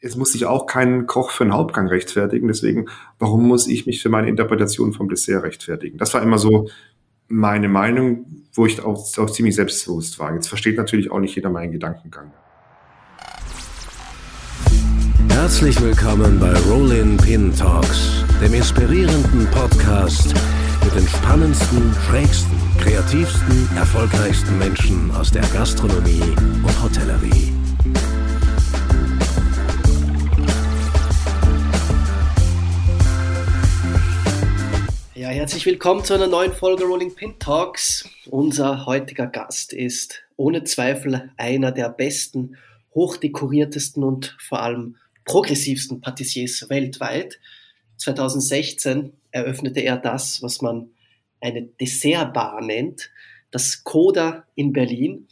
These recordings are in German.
es muss sich auch kein Koch für einen Hauptgang rechtfertigen. Deswegen, warum muss ich mich für meine Interpretation vom Dessert rechtfertigen? Das war immer so meine Meinung, wo ich auch, auch ziemlich selbstbewusst war. Jetzt versteht natürlich auch nicht jeder meinen Gedankengang. Herzlich willkommen bei Rollin Pin Talks, dem inspirierenden Podcast mit den spannendsten, schrägsten, kreativsten, erfolgreichsten Menschen aus der Gastronomie und Hotellerie. Ja, herzlich willkommen zu einer neuen Folge Rolling Pin Talks. Unser heutiger Gast ist ohne Zweifel einer der besten, hochdekoriertesten und vor allem progressivsten Patissiers weltweit. 2016 eröffnete er das, was man eine Dessertbar nennt, das Coda in Berlin.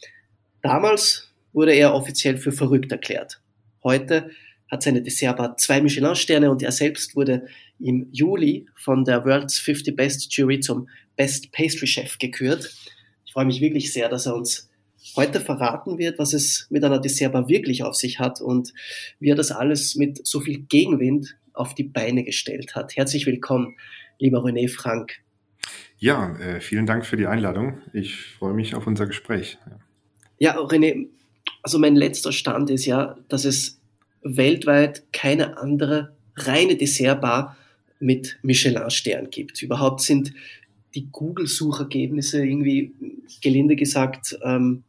Damals wurde er offiziell für verrückt erklärt. Heute hat seine Dessertbar zwei Michelin-Sterne und er selbst wurde im Juli von der World's 50 Best Jury zum Best Pastry Chef gekürt. Ich freue mich wirklich sehr, dass er uns heute verraten wird, was es mit einer Dessertbar wirklich auf sich hat und wie er das alles mit so viel Gegenwind auf die Beine gestellt hat. Herzlich willkommen, lieber René Frank. Ja, äh, vielen Dank für die Einladung. Ich freue mich auf unser Gespräch. Ja, René, also mein letzter Stand ist ja, dass es weltweit keine andere reine Dessertbar mit Michelin-Stern gibt. Überhaupt sind die Google-Suchergebnisse irgendwie, gelinde gesagt, ähm,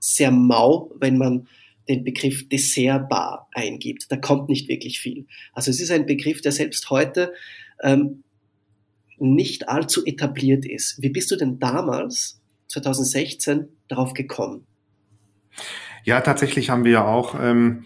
sehr mau, wenn man den Begriff Dessertbar eingibt. Da kommt nicht wirklich viel. Also es ist ein Begriff, der selbst heute ähm, nicht allzu etabliert ist. Wie bist du denn damals, 2016, darauf gekommen? Ja, tatsächlich haben wir ja auch ähm,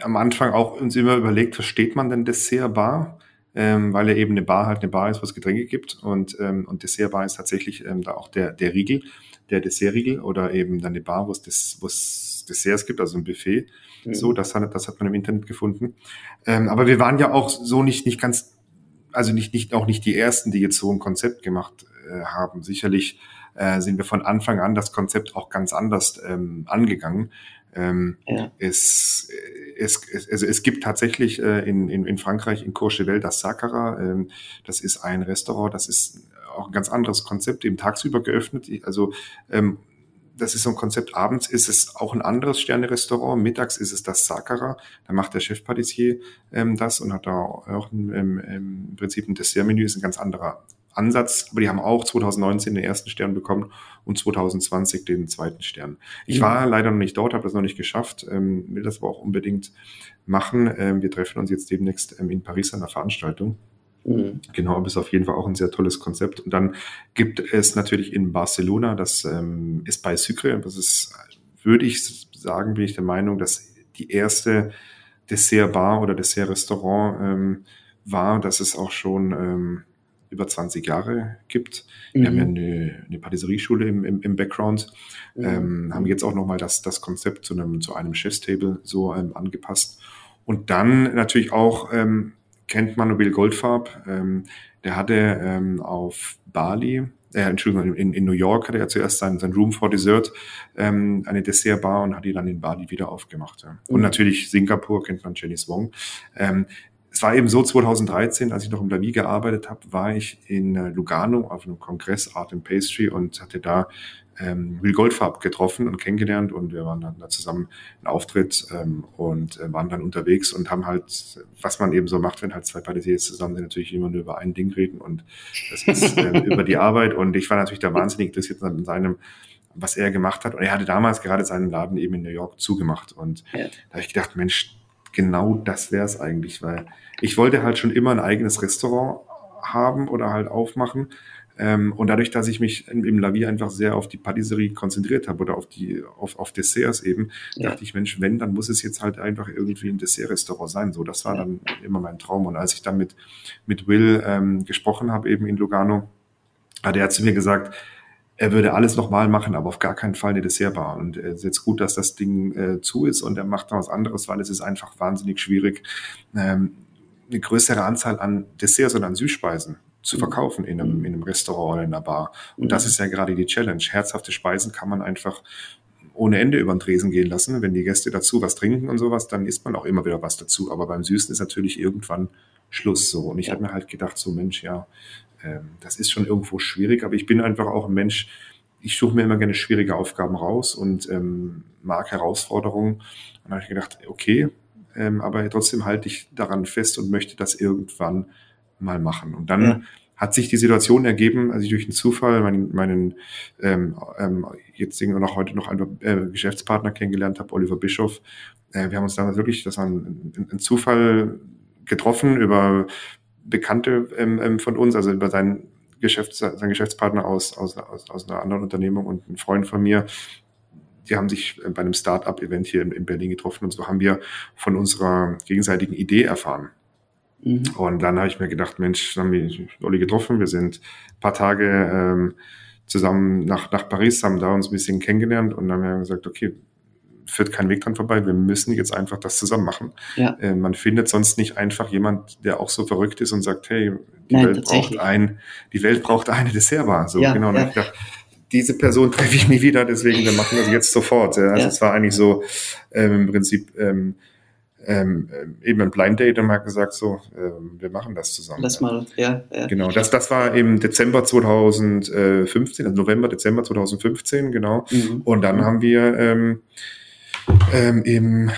am Anfang auch uns immer überlegt, versteht man denn Dessertbar? Ähm, weil ja eben eine Bar halt eine Bar ist, wo es Getränke gibt und, ähm, und Dessertbar ist tatsächlich ähm, da auch der, der Riegel, der Dessertriegel oder eben dann eine Bar, wo es, des, wo es Desserts gibt, also ein Buffet. Mhm. So, das hat, das hat man im Internet gefunden. Ähm, aber wir waren ja auch so nicht, nicht ganz, also nicht, nicht, auch nicht die Ersten, die jetzt so ein Konzept gemacht äh, haben. Sicherlich äh, sind wir von Anfang an das Konzept auch ganz anders ähm, angegangen. Ähm, ja. es, es, es, also es gibt tatsächlich äh, in, in, in Frankreich in Courchevel das Saccara. Ähm, das ist ein Restaurant, das ist auch ein ganz anderes Konzept, eben tagsüber geöffnet. Also ähm, das ist so ein Konzept. Abends ist es auch ein anderes Sterne-Restaurant. Mittags ist es das Sakara. Da macht der Chefpatissier ähm, das und hat da auch ein, ähm, im Prinzip ein Dessertmenü. Ist ein ganz anderer Ansatz, aber die haben auch 2019 den ersten Stern bekommen und 2020 den zweiten Stern. Ich war leider noch nicht dort, habe das noch nicht geschafft, ähm, will das aber auch unbedingt machen. Ähm, wir treffen uns jetzt demnächst ähm, in Paris an der Veranstaltung. Mhm. Genau, aber ist auf jeden Fall auch ein sehr tolles Konzept. Und dann gibt es natürlich in Barcelona, das ähm, ist bei Sucre, das ist, würde ich sagen, bin ich der Meinung, dass die erste Dessertbar oder Dessertrestaurant ähm, war, dass es auch schon ähm, über 20 Jahre gibt. Mhm. Wir haben ja mhm. eine, eine Patisserieschule im, im, im Background, mhm. ähm, haben jetzt auch nochmal das, das Konzept zu einem, zu einem Chefstable so ähm, angepasst. Und dann natürlich auch ähm, kennt man Bill Goldfarb, ähm, der hatte ähm, auf Bali, äh, Entschuldigung, in, in New York hatte er zuerst sein, sein Room for Dessert, ähm, eine Dessertbar und hat die dann in Bali wieder aufgemacht. Ja. Und mhm. natürlich Singapur kennt man Jenny Wong. Ähm, es war eben so, 2013, als ich noch im Lavi gearbeitet habe, war ich in äh, Lugano auf einem Kongress Art and Pastry und hatte da ähm, Will Goldfarb getroffen und kennengelernt und wir waren dann da zusammen einen Auftritt ähm, und äh, waren dann unterwegs und haben halt, was man eben so macht, wenn halt zwei Patissiers zusammen sind, natürlich immer nur über ein Ding reden und das ist äh, über die Arbeit. Und ich war natürlich da wahnsinnig interessiert an seinem was er gemacht hat. Und er hatte damals gerade seinen Laden eben in New York zugemacht. Und ja. da habe ich gedacht, Mensch, genau das wäre es eigentlich, weil ich wollte halt schon immer ein eigenes Restaurant haben oder halt aufmachen. Ähm, und dadurch, dass ich mich im, Lavier einfach sehr auf die Patisserie konzentriert habe oder auf die, auf, auf Desserts eben, ja. dachte ich, Mensch, wenn, dann muss es jetzt halt einfach irgendwie ein Dessertrestaurant sein. So, das war ja. dann immer mein Traum. Und als ich dann mit, mit Will ähm, gesprochen habe, eben in Lugano, hat er zu mir gesagt, er würde alles nochmal machen, aber auf gar keinen Fall eine Dessertbar. Und es ist jetzt gut, dass das Ding äh, zu ist und er macht noch was anderes, weil es ist einfach wahnsinnig schwierig, ähm, eine größere Anzahl an Desserts und an Süßspeisen zu mhm. verkaufen in einem, in einem Restaurant oder in einer Bar. Und das mhm. ist ja gerade die Challenge. Herzhafte Speisen kann man einfach ohne Ende über den Tresen gehen lassen. Wenn die Gäste dazu was trinken und sowas, dann isst man auch immer wieder was dazu. Aber beim Süßen ist natürlich irgendwann Schluss so. Und ich habe mir halt gedacht, so Mensch, ja, ähm, das ist schon irgendwo schwierig, aber ich bin einfach auch ein Mensch, ich suche mir immer gerne schwierige Aufgaben raus und ähm, mag Herausforderungen. Und dann habe ich gedacht, okay, ähm, aber trotzdem halte ich daran fest und möchte das irgendwann mal machen. Und dann ja. hat sich die Situation ergeben, als ich durch einen Zufall meinen, meinen ähm, ähm, jetzigen und auch heute noch einen äh, Geschäftspartner kennengelernt habe, Oliver Bischoff. Äh, wir haben uns damals wirklich, das war ein, ein, ein Zufall getroffen über Bekannte ähm, ähm, von uns, also über seinen Geschäfts-, seinen Geschäftspartner aus, aus, aus, aus einer anderen Unternehmung und ein Freund von mir, die haben sich bei einem Start-up-Event hier in, in, Berlin getroffen und so haben wir von unserer gegenseitigen Idee erfahren. Mhm. Und dann habe ich mir gedacht, Mensch, dann haben wir Olli getroffen, wir sind ein paar Tage ähm, zusammen nach, nach Paris, haben da uns ein bisschen kennengelernt und dann haben wir gesagt, okay, führt kein Weg dran vorbei. Wir müssen jetzt einfach das zusammen machen. Ja. Äh, man findet sonst nicht einfach jemand, der auch so verrückt ist und sagt, hey, die Nein, Welt braucht ein, die Welt braucht eine Dessertbar. So, ja, genau. Ja. Dachte, diese Person treffe ich nie wieder, deswegen wir machen das jetzt sofort. Also ja. es war eigentlich so ähm, im Prinzip ähm, ähm, eben ein Blind Date und man hat gesagt, so, ähm, wir machen das zusammen. Lass mal, ja. ja. Genau, das, das war im Dezember 2015, also November, Dezember 2015, genau. Mhm. Und dann mhm. haben wir ähm, ähm, im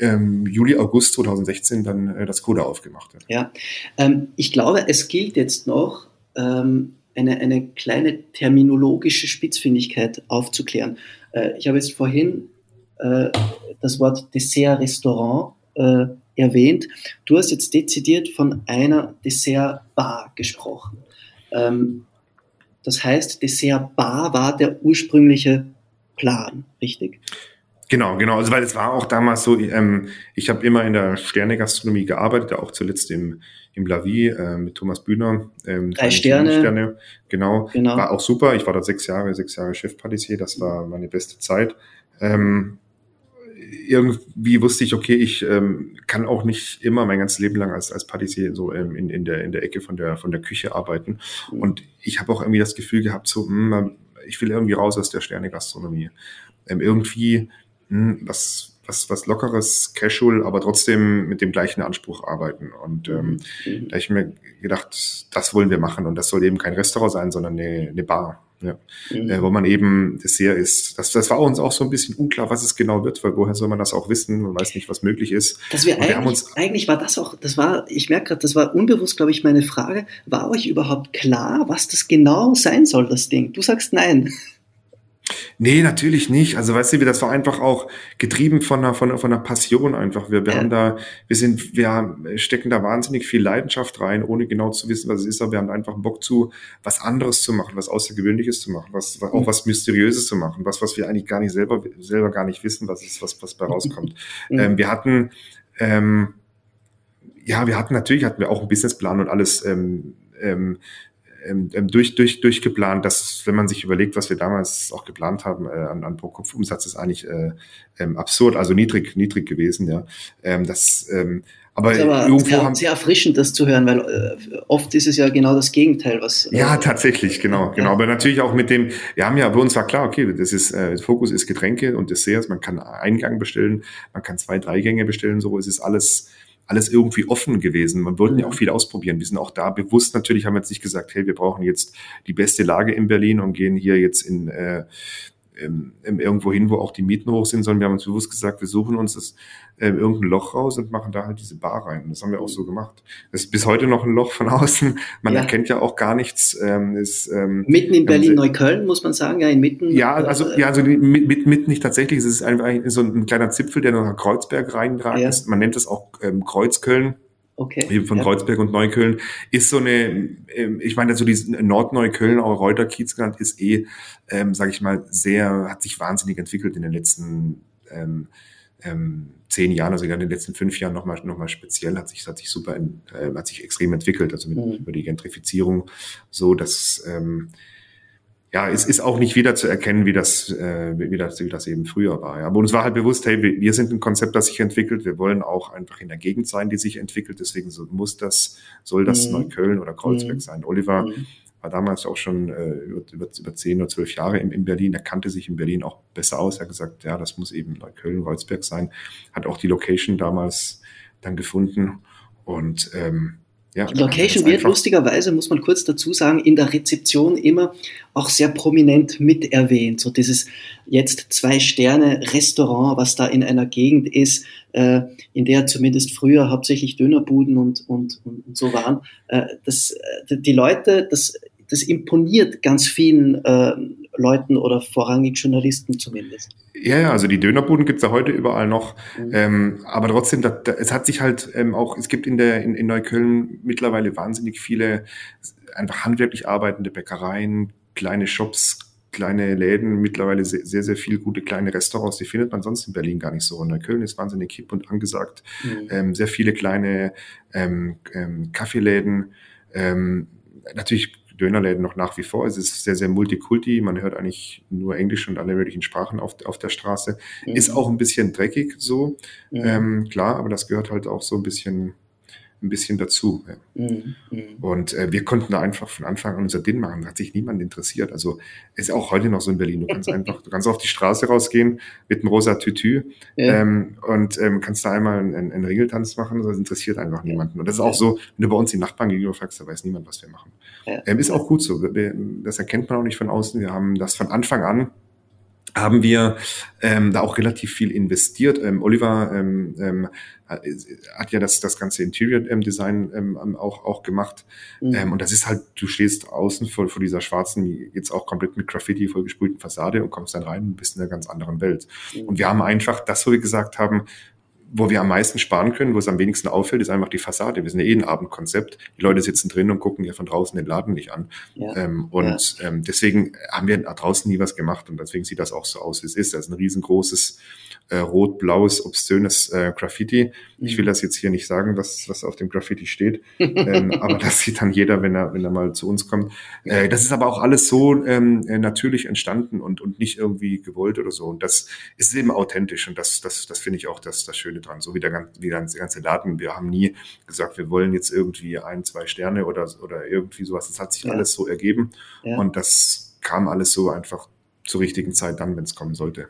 ähm, Juli, August 2016 dann äh, das Coda aufgemacht. Ja, ähm, ich glaube, es gilt jetzt noch, ähm, eine, eine kleine terminologische Spitzfindigkeit aufzuklären. Äh, ich habe jetzt vorhin äh, das Wort Dessert-Restaurant äh, erwähnt. Du hast jetzt dezidiert von einer Dessert-Bar gesprochen. Ähm, das heißt, Dessert-Bar war der ursprüngliche Plan, richtig? Genau, genau. Also weil es war auch damals so, ähm, ich habe immer in der Sternegastronomie gearbeitet, auch zuletzt im, im Lavi äh, mit Thomas Bühner. Ähm, Drei Sterne. Sterne. Genau. genau. War auch super. Ich war dort sechs Jahre, sechs Jahre Chefpatissier. Das war meine beste Zeit. Ähm, irgendwie wusste ich, okay, ich ähm, kann auch nicht immer mein ganzes Leben lang als, als Patissier so ähm, in, in, der, in der Ecke von der, von der Küche arbeiten. Mhm. Und ich habe auch irgendwie das Gefühl gehabt, so, mh, hm, ich will irgendwie raus aus der Sternegastronomie. Ähm, irgendwie was, was, was lockeres, casual, aber trotzdem mit dem gleichen Anspruch arbeiten. Und ähm, mhm. da habe ich mir gedacht, das wollen wir machen. Und das soll eben kein Restaurant sein, sondern eine, eine Bar. Ja, mhm. äh, wo man eben Dessert isst. Das, das war uns auch so ein bisschen unklar, was es genau wird, weil woher soll man das auch wissen? Man weiß nicht, was möglich ist. Dass wir, eigentlich, uns eigentlich war das auch, das war, ich merke gerade, das war unbewusst, glaube ich, meine Frage. War euch überhaupt klar, was das genau sein soll, das Ding? Du sagst nein. Nee, natürlich nicht. Also weißt du, das war einfach auch getrieben von einer, von einer, von einer Passion einfach. Wir, wir ja. haben da, wir sind, wir stecken da wahnsinnig viel Leidenschaft rein, ohne genau zu wissen, was es ist, aber wir haben einfach Bock zu, was anderes zu machen, was Außergewöhnliches zu machen, was, was auch mhm. was Mysteriöses zu machen, was, was wir eigentlich gar nicht selber, selber gar nicht wissen, was ist, was, was bei rauskommt. Mhm. Ähm, wir hatten, ähm, ja, wir hatten natürlich hatten wir auch einen Businessplan und alles ähm, ähm, ähm, ähm, durch, durch, durchgeplant, dass, wenn man sich überlegt, was wir damals auch geplant haben, äh, an, an Pro-Kopf-Umsatz ist eigentlich äh, ähm, absurd, also niedrig, niedrig gewesen, ja. Ähm, das, ähm, aber, das aber irgendwo sehr, haben, sehr erfrischend, das zu hören, weil äh, oft ist es ja genau das Gegenteil, was. Äh, ja, tatsächlich, genau, genau. Ja. Aber natürlich auch mit dem, wir haben ja, bei uns war klar, okay, das ist, äh, Fokus ist Getränke und Desserts, man kann einen Gang bestellen, man kann zwei, drei Gänge bestellen, so, es ist alles alles irgendwie offen gewesen. Man wollten ja auch mhm. viel ausprobieren. Wir sind auch da bewusst natürlich, haben wir jetzt nicht gesagt, hey, wir brauchen jetzt die beste Lage in Berlin und gehen hier jetzt in äh, ähm, irgendwo hin, wo auch die Mieten hoch sind, sondern wir haben uns bewusst gesagt, wir suchen uns das äh, irgendein Loch raus und machen da halt diese Bar rein. Und das haben wir auch so gemacht. Es ist bis heute noch ein Loch von außen. Man ja. erkennt ja auch gar nichts. Ähm, ist, ähm, mitten in Berlin-Neukölln, muss man sagen, ja, inmitten. Ja, also, ja, also mit, mit, mit nicht tatsächlich. Es ist einfach so ein kleiner Zipfel, der nach Kreuzberg reinragt ja. ist. Man nennt es auch ähm, Kreuzköln. Okay. Von ja. Kreuzberg und Neukölln ist so eine, ähm, ich meine, so dieses Nordneukölln, auch Reuterkiez genannt, ist eh, ähm, sage ich mal, sehr, hat sich wahnsinnig entwickelt in den letzten ähm, ähm, zehn Jahren, also in den letzten fünf Jahren nochmal noch mal speziell, hat sich, hat sich super, äh, hat sich extrem entwickelt, also mit, mhm. über die Gentrifizierung, so dass ähm, ja, es ist auch nicht wieder zu erkennen, wie das, äh, wie das, wie das eben früher war. Ja. Aber uns war halt bewusst, hey, wir, sind ein Konzept, das sich entwickelt. Wir wollen auch einfach in der Gegend sein, die sich entwickelt. Deswegen so, muss das, soll das mhm. Neukölln oder Kreuzberg mhm. sein. Oliver mhm. war damals auch schon äh, über, über zehn oder zwölf Jahre in, in Berlin. Er kannte sich in Berlin auch besser aus. Er hat gesagt, ja, das muss eben Köln, Kreuzberg sein. Hat auch die Location damals dann gefunden und ähm, ja, Location wird lustigerweise, muss man kurz dazu sagen, in der Rezeption immer auch sehr prominent mit erwähnt. So dieses jetzt zwei Sterne Restaurant, was da in einer Gegend ist, äh, in der zumindest früher hauptsächlich Dönerbuden und, und, und so waren. Äh, das, äh, die Leute, das, das imponiert ganz vielen äh, Leuten oder vorrangig Journalisten zumindest. Ja, ja, also die Dönerbuden gibt's ja heute überall noch. Mhm. Ähm, aber trotzdem, da, da, es hat sich halt ähm, auch, es gibt in der in, in Neukölln mittlerweile wahnsinnig viele einfach handwerklich arbeitende Bäckereien, kleine Shops, kleine Läden, mittlerweile sehr, sehr, sehr viel gute kleine Restaurants, die findet man sonst in Berlin gar nicht so. Neukölln ist wahnsinnig hip und angesagt. Mhm. Ähm, sehr viele kleine ähm, ähm, Kaffeeläden. Ähm, natürlich Dönerläden noch nach wie vor. Es ist sehr, sehr multikulti. Man hört eigentlich nur Englisch und alle möglichen Sprachen auf, auf der Straße. Mhm. Ist auch ein bisschen dreckig so, mhm. ähm, klar, aber das gehört halt auch so ein bisschen ein bisschen dazu. Ja. Mhm. Und äh, wir konnten da einfach von Anfang an unser Ding machen. Da hat sich niemand interessiert. Also ist auch heute noch so in Berlin. Du kannst einfach, du kannst auf die Straße rausgehen mit einem rosa Tütü ja. ähm, und ähm, kannst da einmal einen, einen Ringeltanz machen. Das interessiert einfach niemanden. Und das ist auch so, wenn du bei uns die Nachbarn gegenüber fragst, da weiß niemand, was wir machen. Ja. Ähm, ist auch gut so. Das erkennt man auch nicht von außen. Wir haben das von Anfang an haben wir ähm, da auch relativ viel investiert. Ähm, Oliver ähm, ähm, hat ja das, das ganze Interior ähm, Design ähm, auch, auch gemacht. Mhm. Ähm, und das ist halt, du stehst außen vor, vor dieser schwarzen, jetzt auch komplett mit Graffiti vollgesprühten Fassade und kommst dann rein und bist in einer ganz anderen Welt. Mhm. Und wir haben einfach das, wo wir gesagt haben, wo wir am meisten sparen können, wo es am wenigsten auffällt, ist einfach die Fassade. Wir sind ja eh ein Abendkonzept. Die Leute sitzen drin und gucken ja von draußen den Laden nicht an. Ja. Ähm, und ja. ähm, deswegen haben wir draußen nie was gemacht und deswegen sieht das auch so aus, wie es ist. Das ist ein riesengroßes äh, rot-blaues, obszönes äh, Graffiti. Ich will mhm. das jetzt hier nicht sagen, was, was auf dem Graffiti steht, ähm, aber das sieht dann jeder, wenn er, wenn er mal zu uns kommt. Äh, das ist aber auch alles so ähm, äh, natürlich entstanden und, und nicht irgendwie gewollt oder so. Und das ist eben authentisch und das, das, das finde ich auch das, das Schöne dran. So wie der, wie der ganze Laden. Wir haben nie gesagt, wir wollen jetzt irgendwie ein, zwei Sterne oder, oder irgendwie sowas. Das hat sich ja. alles so ergeben ja. und das kam alles so einfach zur richtigen Zeit dann, wenn es kommen sollte.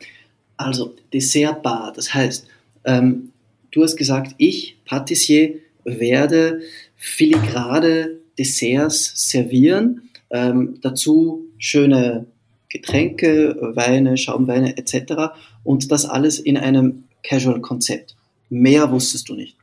Also Dessertbar, das heißt, ähm, du hast gesagt, ich, Patissier, werde filigrade Desserts servieren, ähm, dazu schöne Getränke, Weine, Schaumweine etc. Und das alles in einem Casual-Konzept. Mehr wusstest du nicht.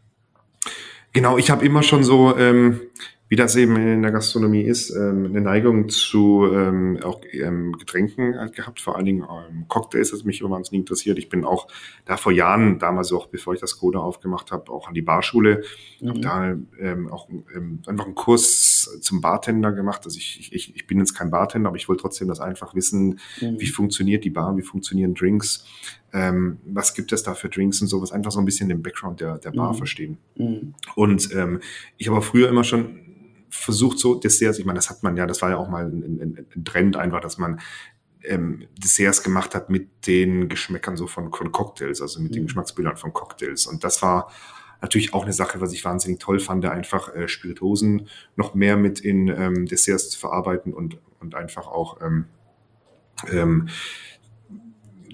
Genau, ich habe immer schon so ähm, wie das eben in der Gastronomie ist, ähm, eine Neigung zu ähm, auch ähm, Getränken halt gehabt, vor allen Dingen ähm, Cocktails, das mich immer wahnsinnig interessiert. Ich bin auch da vor Jahren, damals auch bevor ich das Coda aufgemacht habe, auch an die Barschule, mhm. habe da ähm, auch ähm, einfach einen Kurs zum Bartender gemacht. Also ich, ich, ich bin jetzt kein Bartender, aber ich wollte trotzdem das einfach wissen, mhm. wie funktioniert die Bar, wie funktionieren Drinks, ähm, was gibt es da für Drinks und sowas, einfach so ein bisschen den Background der, der Bar mhm. verstehen. Mhm. Und ähm, ich habe früher immer schon versucht so Desserts, ich meine, das hat man ja, das war ja auch mal ein, ein, ein Trend einfach, dass man ähm, Desserts gemacht hat mit den Geschmäckern so von, von Cocktails, also mit mhm. den Geschmacksbildern von Cocktails. Und das war natürlich auch eine Sache, was ich wahnsinnig toll fand, einfach äh, Spiritosen noch mehr mit in ähm, Desserts zu verarbeiten und, und einfach auch ähm, ähm,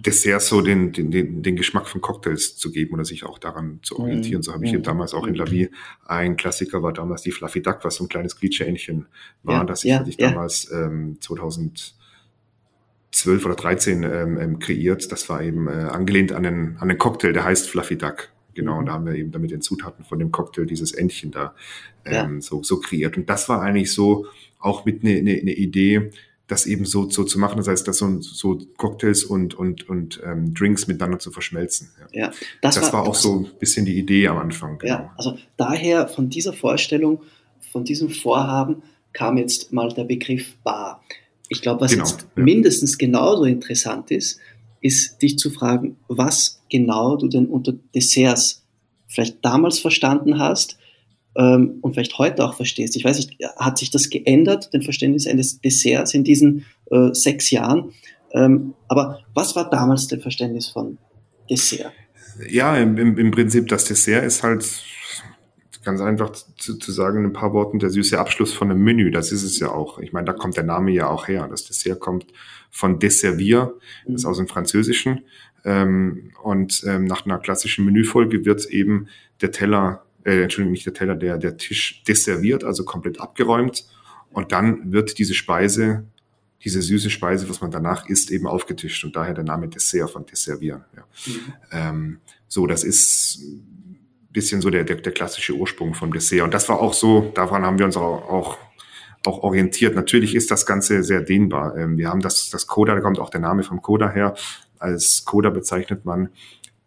Desserts so den, den, den, den Geschmack von Cocktails zu geben oder sich auch daran zu orientieren. So habe ich mhm. damals auch in La Vie ein Klassiker war damals die Fluffy Duck, was so ein kleines Quietscheähnchen war, ja, das ich, ja, ich ja. damals ähm, 2012 oder 13 ähm, ähm, kreiert. Das war eben äh, angelehnt an den, an den Cocktail, der heißt Fluffy Duck. Genau, und da haben wir eben damit den Zutaten von dem Cocktail dieses Entchen da ähm, so, so kreiert. Und das war eigentlich so auch mit eine ne, ne Idee, das eben so, so zu machen. Das heißt, das so, so Cocktails und, und, und ähm, Drinks miteinander zu verschmelzen. Ja, ja das, das war, war, auch so ein bisschen die Idee am Anfang. Genau. Ja, also daher von dieser Vorstellung, von diesem Vorhaben kam jetzt mal der Begriff Bar. Ich glaube, was genau, jetzt ja. mindestens genauso interessant ist, ist dich zu fragen, was genau du denn unter Desserts vielleicht damals verstanden hast ähm, und vielleicht heute auch verstehst. Ich weiß nicht, hat sich das geändert, den Verständnis eines Desserts in diesen äh, sechs Jahren? Ähm, aber was war damals dein Verständnis von Dessert? Ja, im, im, Prinzip das Dessert ist halt ganz einfach zu, zu sagen in ein paar Worten, der süße Abschluss von einem Menü, das ist es ja auch. Ich meine, da kommt der Name ja auch her. Das Dessert kommt von Desservir, das ist mhm. aus dem Französischen. Ähm, und ähm, nach einer klassischen Menüfolge wird eben der Teller, äh, Entschuldigung, nicht der Teller, der, der Tisch desserviert, also komplett abgeräumt. Und dann wird diese Speise, diese süße Speise, was man danach isst, eben aufgetischt. Und daher der Name Dessert von Desservieren. Ja. Mhm. Ähm, so, das ist bisschen so der, der, der klassische Ursprung vom Dessert. Und das war auch so, daran haben wir uns auch, auch, auch orientiert. Natürlich ist das Ganze sehr dehnbar. Ähm, wir haben das, das Coda, da kommt auch der Name vom Coda her. Als Coda bezeichnet man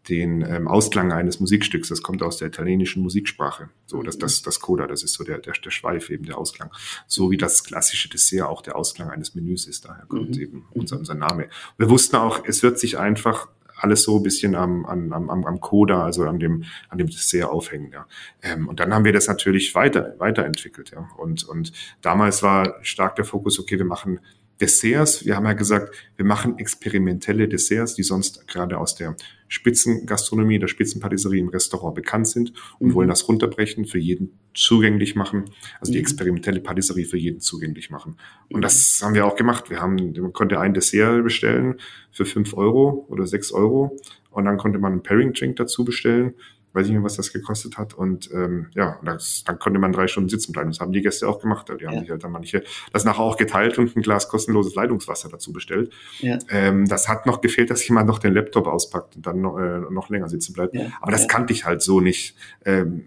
den ähm, Ausklang eines Musikstücks. Das kommt aus der italienischen Musiksprache. So, das, das, das Coda, das ist so der, der, der Schweif, eben der Ausklang. So wie das klassische Dessert auch der Ausklang eines Menüs ist. Daher kommt mhm. eben unser, unser Name. Wir wussten auch, es wird sich einfach alles so ein bisschen am, am, am, am Coda, also an dem, an dem Dessert aufhängen. Ja. Ähm, und dann haben wir das natürlich weiter, weiterentwickelt. Ja. Und, und damals war stark der Fokus, okay, wir machen Desserts. Wir haben ja gesagt, wir machen experimentelle Desserts, die sonst gerade aus der Spitzengastronomie, der Spitzenpatisserie im Restaurant bekannt sind und mhm. wollen das runterbrechen, für jeden zugänglich machen. Also mhm. die experimentelle Patisserie für jeden zugänglich machen. Und das haben wir auch gemacht. Wir haben, man konnte ein Dessert bestellen für fünf Euro oder sechs Euro und dann konnte man einen Pairing Drink dazu bestellen weiß ich nicht, was das gekostet hat. Und ähm, ja, das, dann konnte man drei Stunden sitzen bleiben. Das haben die Gäste auch gemacht. Die haben ja. sich halt dann manche das nachher auch geteilt und ein Glas kostenloses Leitungswasser dazu bestellt. Ja. Ähm, das hat noch gefehlt, dass jemand noch den Laptop auspackt und dann noch, äh, noch länger sitzen bleibt. Ja. Aber das kannte ich halt so nicht. Ähm,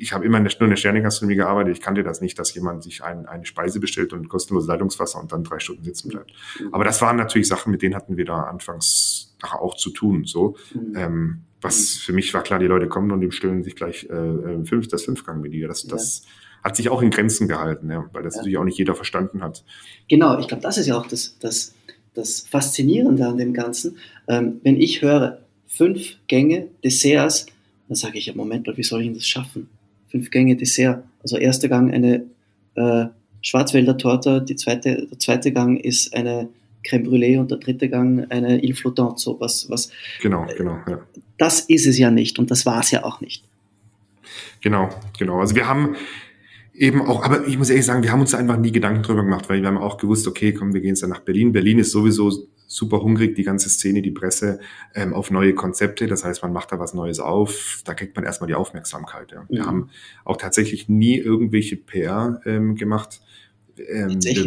ich habe immer nur eine Sternegastronomie gearbeitet. Ich kannte das nicht, dass jemand sich ein, eine Speise bestellt und kostenloses Leitungswasser und dann drei Stunden sitzen bleibt. Mhm. Aber das waren natürlich Sachen, mit denen hatten wir da anfangs auch zu tun. So, mhm. ähm, was für mich war klar, die Leute kommen und die bestellen sich gleich äh, äh fünf, das Fünfgang-Menü. Das, ja. das hat sich auch in Grenzen gehalten, ja, weil das ja. natürlich auch nicht jeder verstanden hat. Genau, ich glaube, das ist ja auch das, das, das Faszinierende an dem Ganzen. Ähm, wenn ich höre, fünf Gänge Desserts, dann sage ich ja, Moment mal, wie soll ich denn das schaffen? Fünf Gänge Dessert. Also erster Gang eine äh, Schwarzwälder Torte, die zweite, der zweite Gang ist eine Crème Brûlée und der dritte Gang eine Il Flottant, so was, was. Genau, genau, ja. Das ist es ja nicht und das war es ja auch nicht. Genau, genau. Also wir haben eben auch, aber ich muss ehrlich sagen, wir haben uns einfach nie Gedanken drüber gemacht, weil wir haben auch gewusst, okay, komm, wir gehen jetzt dann nach Berlin. Berlin ist sowieso super hungrig, die ganze Szene, die Presse, ähm, auf neue Konzepte. Das heißt, man macht da was Neues auf, da kriegt man erstmal die Aufmerksamkeit. Ja. Wir mhm. haben auch tatsächlich nie irgendwelche PR ähm, gemacht ähm, wir,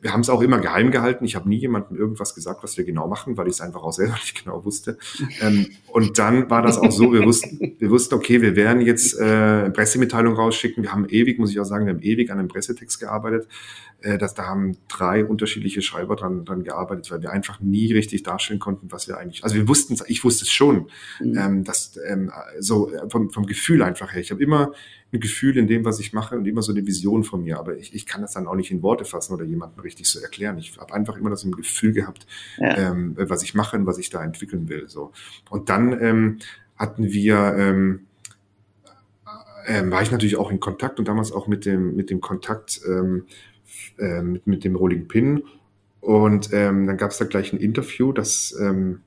wir, haben es auch immer geheim gehalten. Ich habe nie jemandem irgendwas gesagt, was wir genau machen, weil ich es einfach auch selber nicht genau wusste. Ähm, und dann war das auch so, wir wussten, wir wussten, okay, wir werden jetzt äh, Pressemitteilung rausschicken. Wir haben ewig, muss ich auch sagen, wir haben ewig an einem Pressetext gearbeitet. Äh, dass da haben drei unterschiedliche Schreiber dran, dran gearbeitet, weil wir einfach nie richtig darstellen konnten, was wir eigentlich. Also wir wussten es, ich wusste es schon, mhm. ähm, dass ähm, so äh, vom, vom Gefühl einfach her. Ich habe immer ein Gefühl in dem, was ich mache und immer so eine Vision von mir, aber ich, ich kann das dann auch nicht in Worte fassen oder jemandem richtig so erklären. Ich habe einfach immer das im Gefühl gehabt, ja. ähm, was ich mache und was ich da entwickeln will. So und dann ähm, hatten wir ähm, ähm, war ich natürlich auch in Kontakt und damals auch mit dem mit dem Kontakt ähm, äh, mit, mit dem Rolling Pin. Und ähm, dann gab es da gleich ein Interview, das ähm,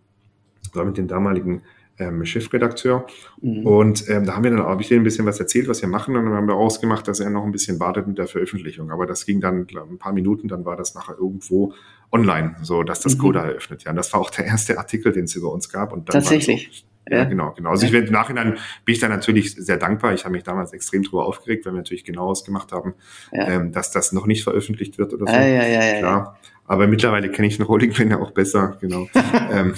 war mit dem damaligen ähm, Chefredakteur. Mhm. Und ähm, da haben wir dann habe ich denen ein bisschen was erzählt, was wir machen. Und dann haben wir ausgemacht, dass er noch ein bisschen wartet mit der Veröffentlichung. Aber das ging dann glaub, ein paar Minuten, dann war das nachher irgendwo online, so dass das mhm. Coda eröffnet. Ja, und das war auch der erste Artikel, den es über uns gab. Und dann Tatsächlich. Ja, ja, genau, genau. Also ja. ich bin im Nachhinein bin ich da natürlich sehr dankbar. Ich habe mich damals extrem drüber aufgeregt, weil wir natürlich genau ausgemacht haben, ja. ähm, dass das noch nicht veröffentlicht wird oder so. Ja, ja, ja, Klar. Aber mittlerweile kenne ich den Rolling Pin ja auch besser, genau. ähm,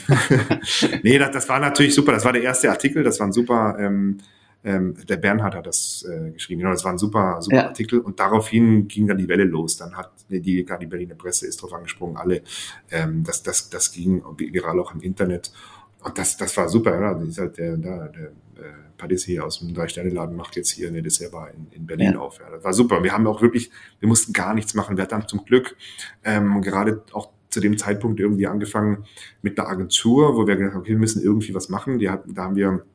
nee, das, das war natürlich super. Das war der erste Artikel, das war ein super, ähm, ähm, der Bernhard hat das äh, geschrieben, genau, das war ein super, super ja. Artikel und daraufhin ging dann die Welle los. Dann hat die, die, die Berliner Presse ist drauf angesprungen, alle. Ähm, das, das, das ging viral auch im Internet. Und das, das war super, ja. Das ist halt der, der, der äh, Patissier aus dem Drei-Sterne-Laden macht jetzt hier eine Dessertbar in, in Berlin ja. auf. Ja. Das war super. Wir haben auch wirklich, wir mussten gar nichts machen. Wir hatten zum Glück ähm, gerade auch zu dem Zeitpunkt irgendwie angefangen mit einer Agentur, wo wir gedacht haben, okay, wir müssen irgendwie was machen. Die hatten, da haben wir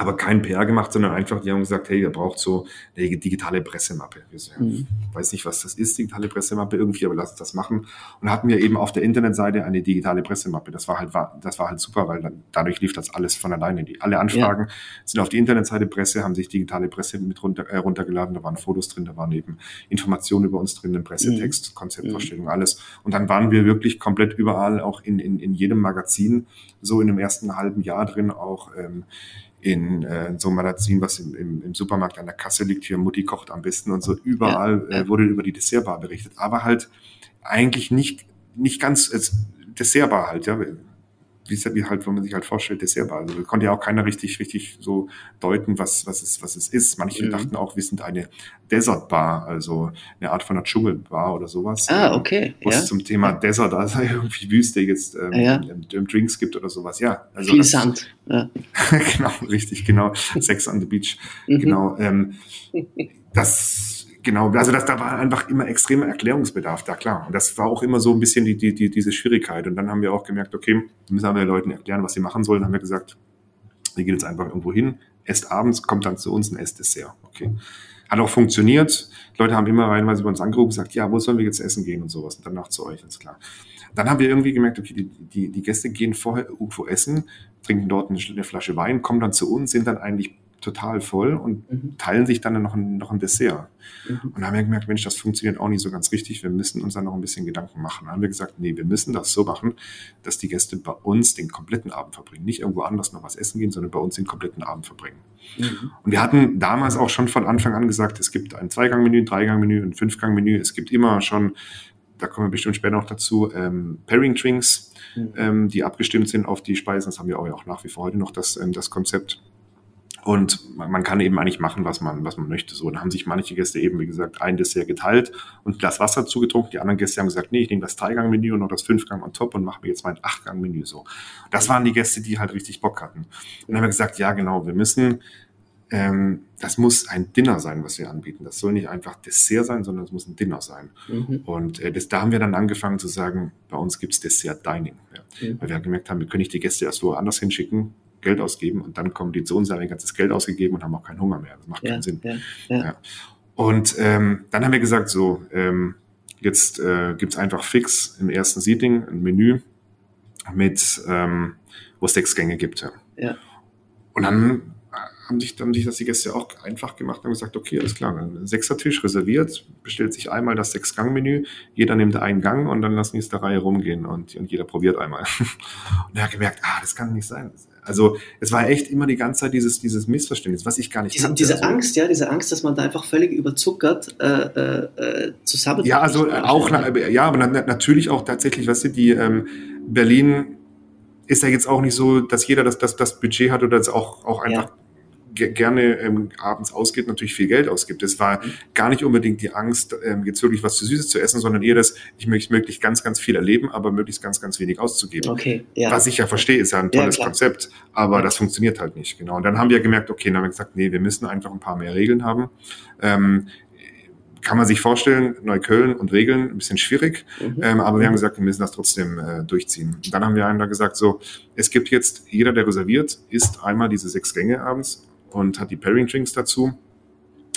aber kein PR gemacht, sondern einfach, die haben gesagt, hey, ihr braucht so eine digitale Pressemappe. Wir so, mhm. weiß nicht, was das ist, digitale Pressemappe irgendwie, aber lass uns das machen. Und hatten wir eben auf der Internetseite eine digitale Pressemappe. Das war halt, das war halt super, weil dann, dadurch lief das alles von alleine. Die, alle Anfragen ja. sind auf die Internetseite Presse, haben sich digitale Presse mit runter, äh, runtergeladen, da waren Fotos drin, da waren eben Informationen über uns drin, ein Pressetext, mhm. Konzeptvorstellung, mhm. alles. Und dann waren wir wirklich komplett überall, auch in, in, in jedem Magazin, so in dem ersten halben Jahr drin, auch ähm, in äh, so einem Magazin, was im, im, im, Supermarkt an der Kasse liegt, hier Mutti kocht am besten und so, überall ja, ja. Äh, wurde über die Dessertbar berichtet. Aber halt eigentlich nicht, nicht ganz äh, Dessertbar halt, ja wie, wie halt, wenn man sich halt vorstellt, Dessertbar. Also konnte ja auch keiner richtig, richtig so deuten, was, was es, was es ist. Manche mhm. dachten auch, wir sind eine Desertbar, also eine Art von einer Dschungelbar oder sowas. Ah, okay. Was ja. zum Thema Desert, also irgendwie Wüste jetzt ähm, ja. Drinks gibt oder sowas. Ja. Also Viel das, Sand. Ja. genau, richtig, genau. Sex on the Beach. Mhm. Genau. Ähm, das Genau, also das, da war einfach immer extremer Erklärungsbedarf da, klar. Und das war auch immer so ein bisschen die, die, die, diese Schwierigkeit. Und dann haben wir auch gemerkt, okay, wir müssen aber den Leuten erklären, was sie machen sollen. Dann haben wir gesagt, wir gehen jetzt einfach irgendwo hin, esst abends, kommt dann zu uns ein Essdessert. Okay. Hat auch funktioniert. Die Leute haben immer reinweise bei uns angerufen und gesagt, ja, wo sollen wir jetzt essen gehen und sowas. Und danach zu euch, ist klar. Dann haben wir irgendwie gemerkt, okay, die, die, die Gäste gehen vorher irgendwo essen, trinken dort eine, eine Flasche Wein, kommen dann zu uns, sind dann eigentlich total voll und mhm. teilen sich dann noch ein, noch ein Dessert. Mhm. Und da haben wir gemerkt, Mensch, das funktioniert auch nicht so ganz richtig. Wir müssen uns dann noch ein bisschen Gedanken machen. Dann haben wir gesagt, nee, wir müssen das so machen, dass die Gäste bei uns den kompletten Abend verbringen. Nicht irgendwo anders noch was essen gehen, sondern bei uns den kompletten Abend verbringen. Mhm. Und wir hatten damals auch schon von Anfang an gesagt, es gibt ein Zweigangmenü, ein Dreigangmenü, ein Fünfgangmenü. Es gibt immer schon, da kommen wir bestimmt später noch dazu, ähm, Pairing Drinks, mhm. ähm, die abgestimmt sind auf die Speisen. Das haben wir auch nach wie vor heute noch das, ähm, das Konzept. Und man kann eben eigentlich machen, was man, was man möchte. So, dann haben sich manche Gäste eben, wie gesagt, ein Dessert geteilt und Glas Wasser zugetrunken. Die anderen Gäste haben gesagt, nee, ich nehme das Dreigang-Menü und noch das Fünfgang on top und mache mir jetzt mein Achtgang-Menü so. Das waren die Gäste, die halt richtig Bock hatten. Und dann haben wir gesagt, ja, genau, wir müssen, ähm, das muss ein Dinner sein, was wir anbieten. Das soll nicht einfach Dessert sein, sondern es muss ein Dinner sein. Mhm. Und äh, das, da haben wir dann angefangen zu sagen, bei uns gibt's Dessert Dining. Ja. Mhm. Weil wir gemerkt haben, wir können nicht die Gäste erst woanders hinschicken, Geld ausgeben und dann kommen die zu uns, haben ihr ganzes Geld ausgegeben und haben auch keinen Hunger mehr. Das macht ja, keinen Sinn. Ja, ja. Und ähm, dann haben wir gesagt, so, ähm, jetzt äh, gibt einfach fix im ersten Seating ein Menü mit, ähm, wo es sechs Gänge gibt. Ja. Und dann haben sich, haben sich das die Gäste auch einfach gemacht und gesagt, okay, alles klar, ein Sechsertisch reserviert, bestellt sich einmal das Sechs-Gang-Menü, jeder nimmt einen Gang und dann lassen die es der Reihe rumgehen und, und jeder probiert einmal. Und er hat gemerkt, ah, das kann nicht sein. Also es war echt immer die ganze Zeit dieses, dieses Missverständnis, was ich gar nicht diese, kannte. Diese also, Angst, ja, diese Angst, dass man da einfach völlig überzuckert äh, äh, äh zusammen. Ja, also auch, ja, aber natürlich auch tatsächlich, weißt du, die ähm, Berlin ist ja jetzt auch nicht so, dass jeder das, das, das Budget hat oder das auch, auch einfach ja gerne ähm, abends ausgeht, natürlich viel Geld ausgibt. Es war mhm. gar nicht unbedingt die Angst, ähm, jetzt wirklich was zu Süßes zu essen, sondern eher das, ich möchte möglichst ganz, ganz viel erleben, aber möglichst ganz, ganz wenig auszugeben. Okay, ja. Was ich ja verstehe, ist ja ein tolles ja, Konzept, aber ja. das funktioniert halt nicht. Genau. Und dann haben wir gemerkt, okay, dann haben wir gesagt, nee, wir müssen einfach ein paar mehr Regeln haben. Ähm, kann man sich vorstellen, Neukölln und Regeln ein bisschen schwierig, mhm. ähm, aber wir haben gesagt, wir müssen das trotzdem äh, durchziehen. Und dann haben wir einem da gesagt, so, es gibt jetzt, jeder, der reserviert, isst einmal diese sechs Gänge abends und hat die Pairing Drinks dazu.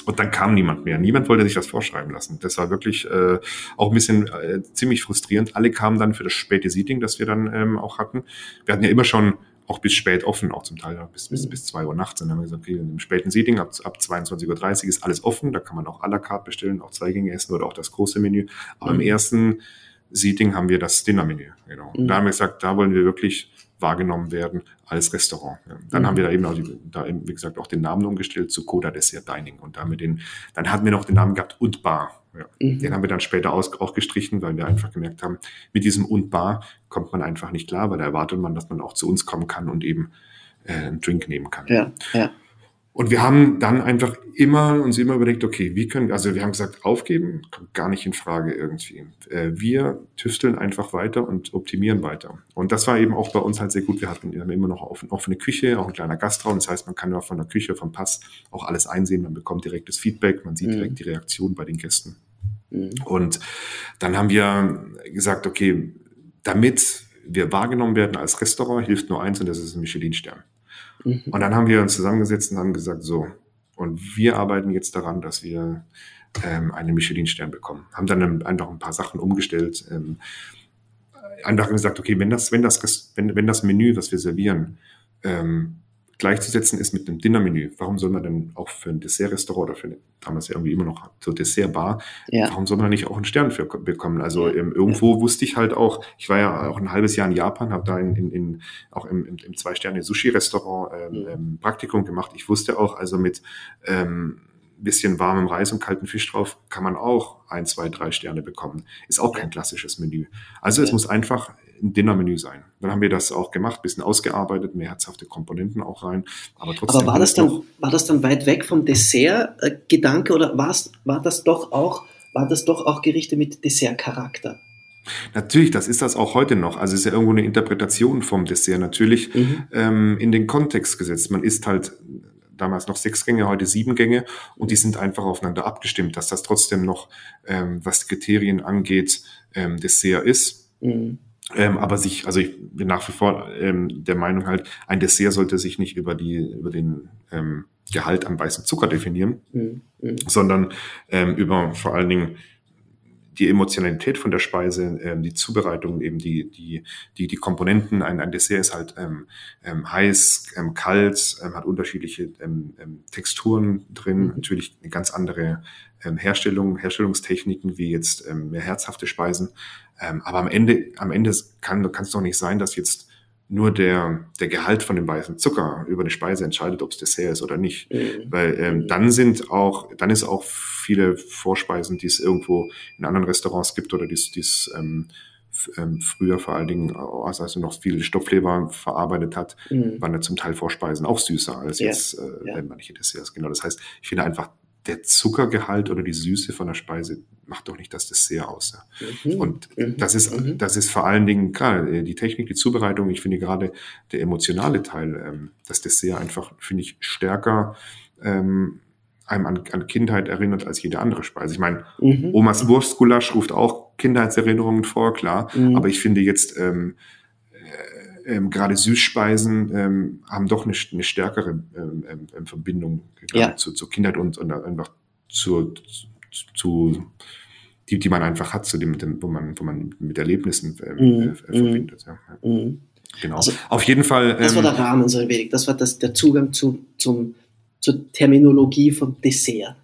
Und dann kam niemand mehr. Niemand wollte sich das vorschreiben lassen. Das war wirklich äh, auch ein bisschen äh, ziemlich frustrierend. Alle kamen dann für das späte Seating, das wir dann ähm, auch hatten. Wir hatten ja immer schon auch bis spät offen, auch zum Teil bis, bis, bis zwei Uhr nachts. Und dann haben wir gesagt, okay, im späten Seating ab, ab 22.30 Uhr ist alles offen. Da kann man auch à la carte bestellen, auch zwei Gänge essen oder auch das große Menü. Aber mhm. im ersten Seating haben wir das Dinnermenü. Genau. Und mhm. da haben wir gesagt, da wollen wir wirklich wahrgenommen werden als Restaurant. Dann mhm. haben wir da eben, auch die, da eben, wie gesagt, auch den Namen umgestellt zu Coda Dessert Dining. Und damit den, dann hatten wir noch den Namen gehabt und Bar. Ja. Mhm. Den haben wir dann später aus, auch gestrichen, weil wir einfach gemerkt haben, mit diesem und Bar kommt man einfach nicht klar, weil da erwartet man, dass man auch zu uns kommen kann und eben äh, einen Drink nehmen kann. Ja, ja. Und wir haben dann einfach immer uns immer überlegt, okay, wie können, also wir haben gesagt, aufgeben kommt gar nicht in Frage irgendwie. Äh, wir tüfteln einfach weiter und optimieren weiter. Und das war eben auch bei uns halt sehr gut. Wir hatten immer noch offene Küche, auch ein kleiner Gastraum. Das heißt, man kann ja von der Küche, vom Pass auch alles einsehen. Man bekommt direktes Feedback, man sieht mhm. direkt die Reaktion bei den Gästen. Mhm. Und dann haben wir gesagt, okay, damit wir wahrgenommen werden als Restaurant, hilft nur eins und das ist ein Michelin-Stern. Mhm. Und dann haben wir uns zusammengesetzt und haben gesagt, so, und wir arbeiten jetzt daran, dass wir ähm, einen Michelin-Stern bekommen. Haben dann einfach ein paar Sachen umgestellt. Ähm, einfach gesagt, okay, wenn das, wenn das, wenn, wenn das Menü, was wir servieren, ähm, gleichzusetzen ist mit einem Dinnermenü. Warum soll man denn auch für ein Dessertrestaurant oder für eine, damals ja irgendwie immer noch so Dessertbar, ja. warum soll man nicht auch einen Stern für bekommen? Also ähm, irgendwo ja. wusste ich halt auch, ich war ja auch ein halbes Jahr in Japan, habe da in, in, in, auch im, im, im Zwei-Sterne-Sushi-Restaurant ähm, ähm, Praktikum gemacht. Ich wusste auch, also mit ähm, bisschen warmem Reis und kalten Fisch drauf, kann man auch ein, zwei, drei Sterne bekommen. Ist auch kein klassisches Menü. Also es muss einfach ein Dinnermenü sein. Dann haben wir das auch gemacht, bisschen ausgearbeitet, mehr herzhafte Komponenten auch rein. Aber trotzdem. Aber war das dann, war das dann weit weg vom Dessert-Gedanke oder war's, war das doch auch, war das doch auch Gerichte mit Dessert-Charakter? Natürlich, das ist das auch heute noch. Also es ist ja irgendwo eine Interpretation vom Dessert natürlich mhm. ähm, in den Kontext gesetzt. Man isst halt damals noch sechs Gänge, heute sieben Gänge und die sind einfach aufeinander abgestimmt, dass das trotzdem noch, ähm, was Kriterien angeht, ähm, Dessert ist. Mhm. Ähm, aber sich, also ich bin nach wie vor ähm, der Meinung halt, ein Dessert sollte sich nicht über die, über den ähm, Gehalt an weißem Zucker definieren, mhm. Mhm. sondern ähm, über vor allen Dingen die Emotionalität von der Speise, ähm, die Zubereitung, eben die, die, die, die Komponenten. Ein, ein Dessert ist halt ähm, heiß, kalt, hat unterschiedliche Texturen drin, mhm. natürlich eine ganz andere ähm, Herstellung, Herstellungstechniken wie jetzt ähm, mehr herzhafte Speisen. Ähm, aber am Ende, am Ende kann es doch nicht sein, dass jetzt nur der, der Gehalt von dem weißen Zucker über eine Speise entscheidet, ob es Dessert ist oder nicht. Mhm. Weil ähm, mhm. dann sind auch, dann ist auch viele Vorspeisen, die es irgendwo in anderen Restaurants gibt oder die es ähm, ähm, früher vor allen Dingen, also als noch viel Stoffleber verarbeitet hat, mhm. waren ja zum Teil Vorspeisen auch süßer als ja. jetzt äh, ja. manche Desserts. Genau. Das heißt, ich finde einfach, der Zuckergehalt oder die Süße von der Speise macht doch nicht das Dessert aus. Mhm. Und mhm. das ist, mhm. das ist vor allen Dingen, klar, die Technik, die Zubereitung, ich finde gerade der emotionale Teil, ähm, das Dessert einfach, finde ich, stärker ähm, einem an, an Kindheit erinnert als jede andere Speise. Ich meine, mhm. Omas Wurstgulasch ruft auch Kindheitserinnerungen vor, klar, mhm. aber ich finde jetzt, ähm, ähm, gerade Süßspeisen ähm, haben doch eine, eine stärkere ähm, ähm, ähm Verbindung ja. zu, zur Kindheit und, und einfach zu, zu die, die man einfach hat, zu dem, dem wo man, wo man mit Erlebnissen ähm, mhm. äh, verbindet. Ja. Mhm. Genau. Also, Auf jeden Fall. das war der Rahmen so ein wenig. Das war das, der Zugang zu, zum, zur Terminologie vom Dessert.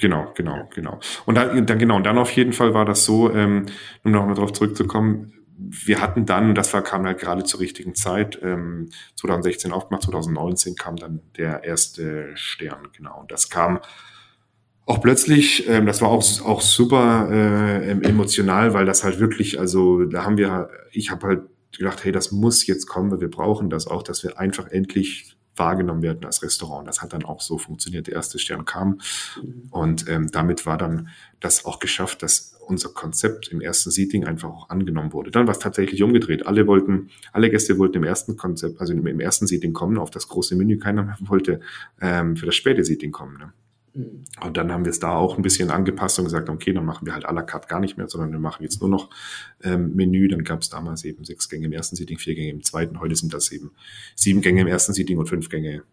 Genau, genau, genau. Und dann, dann genau, und dann auf jeden Fall war das so, ähm, um nochmal darauf zurückzukommen, wir hatten dann, das war, kam halt gerade zur richtigen Zeit, ähm, 2016 aufgemacht, 2019 kam dann der erste Stern, genau. Und das kam auch plötzlich, ähm, das war auch, auch super äh, emotional, weil das halt wirklich, also da haben wir, ich habe halt gedacht, hey, das muss jetzt kommen, weil wir brauchen das auch, dass wir einfach endlich wahrgenommen werden als Restaurant. Das hat dann auch so funktioniert. Der erste Stern kam mhm. und ähm, damit war dann das auch geschafft, dass unser Konzept im ersten Seating einfach auch angenommen wurde. Dann war es tatsächlich umgedreht. Alle wollten, alle Gäste wollten im ersten Konzept, also im, ersten Seating kommen auf das große Menü. Keiner wollte ähm, für das späte Seating kommen. Ne? Und dann haben wir es da auch ein bisschen angepasst und gesagt, okay, dann machen wir halt à la carte gar nicht mehr, sondern wir machen jetzt nur noch ähm, Menü. Dann gab es damals eben sechs Gänge im ersten Seating, vier Gänge im zweiten. Heute sind das eben sieben Gänge im ersten Seating und fünf Gänge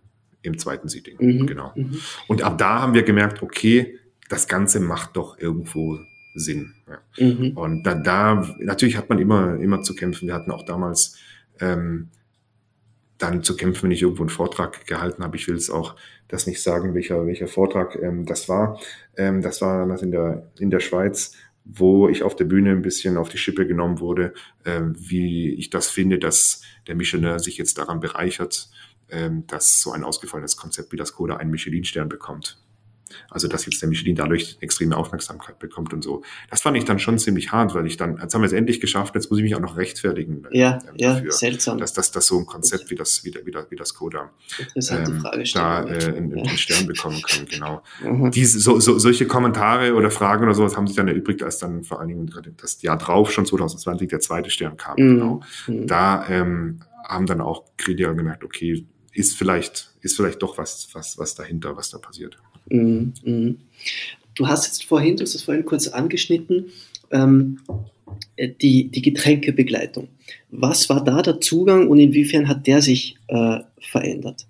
im zweiten Seating. Mhm. Genau. Mhm. Und ab da haben wir gemerkt, okay, das Ganze macht doch irgendwo Sinn. Ja. Mhm. Und da, da, natürlich hat man immer, immer zu kämpfen. Wir hatten auch damals ähm, dann zu kämpfen, wenn ich irgendwo einen Vortrag gehalten habe. Ich will es auch das nicht sagen, welcher, welcher Vortrag ähm, das war. Ähm, das war damals in der, in der Schweiz, wo ich auf der Bühne ein bisschen auf die Schippe genommen wurde, ähm, wie ich das finde, dass der Missionar sich jetzt daran bereichert, ähm, dass so ein ausgefallenes Konzept wie das Coda einen Michelin-Stern bekommt. Also dass jetzt der Michelin dadurch extreme Aufmerksamkeit bekommt und so. Das fand ich dann schon ziemlich hart, weil ich dann, jetzt haben wir es endlich geschafft, jetzt muss ich mich auch noch rechtfertigen. Ja, ähm, dafür, ja, seltsam. Dass, dass, dass so ein Konzept wie das, wie, wie, wie das Coda ähm, da äh, einen, einen Stern bekommen kann, genau. Mhm. Diese, so, so, solche Kommentare oder Fragen oder sowas haben sich dann erübrigt, als dann vor allen Dingen das Jahr drauf, schon 2020, der zweite Stern kam. Mhm. Genau. Mhm. Da ähm, haben dann auch Kritiker gemerkt, okay, ist vielleicht, ist vielleicht doch was, was, was dahinter, was da passiert. Mhm. Du hast jetzt vorhin, du hast es vorhin kurz angeschnitten, ähm, die, die Getränkebegleitung. Was war da der Zugang und inwiefern hat der sich äh, verändert?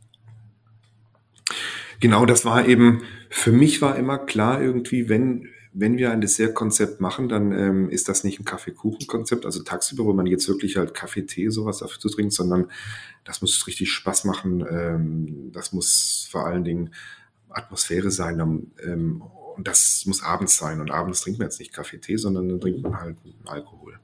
Genau, das war eben, für mich war immer klar irgendwie, wenn, wenn wir ein Dessertkonzept machen, dann ähm, ist das nicht ein Kaffee-Kuchen-Konzept, also tagsüber, wo man jetzt wirklich halt Kaffee, Tee, sowas dafür zu trinken, sondern das muss richtig Spaß machen. Ähm, das muss vor allen Dingen Atmosphäre sein. Ähm, und das muss abends sein. Und abends trinkt man jetzt nicht Kaffee, Tee, sondern dann trinkt man halt Alkohol.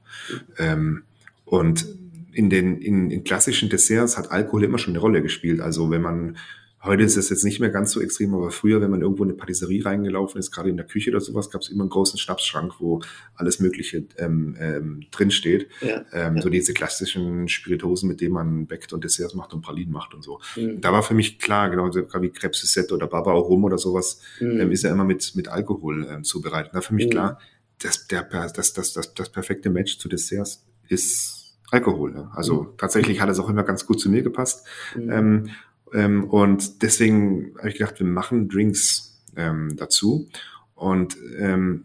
Ähm, und in den in, in klassischen Desserts hat Alkohol immer schon eine Rolle gespielt. Also wenn man Heute ist es jetzt nicht mehr ganz so extrem, aber früher, wenn man irgendwo in eine Patisserie reingelaufen ist, gerade in der Küche oder sowas, gab es immer einen großen Schnapsschrank, wo alles Mögliche ähm, ähm, drinsteht. Ja, ähm, ja. So diese klassischen Spiritosen, mit denen man backt und Desserts macht und Pralinen macht und so. Mhm. Da war für mich klar, genau, so wie Krebsset oder Baba auch Rum oder sowas, mhm. ähm, ist ja immer mit, mit Alkohol ähm, zubereitet. Da war für mich mhm. klar, dass der, das, das, das, das perfekte Match zu Desserts ist Alkohol. Ne? Also mhm. tatsächlich hat es auch immer ganz gut zu mir gepasst. Mhm. Ähm, ähm, und deswegen habe ich gedacht, wir machen Drinks ähm, dazu. Und ähm,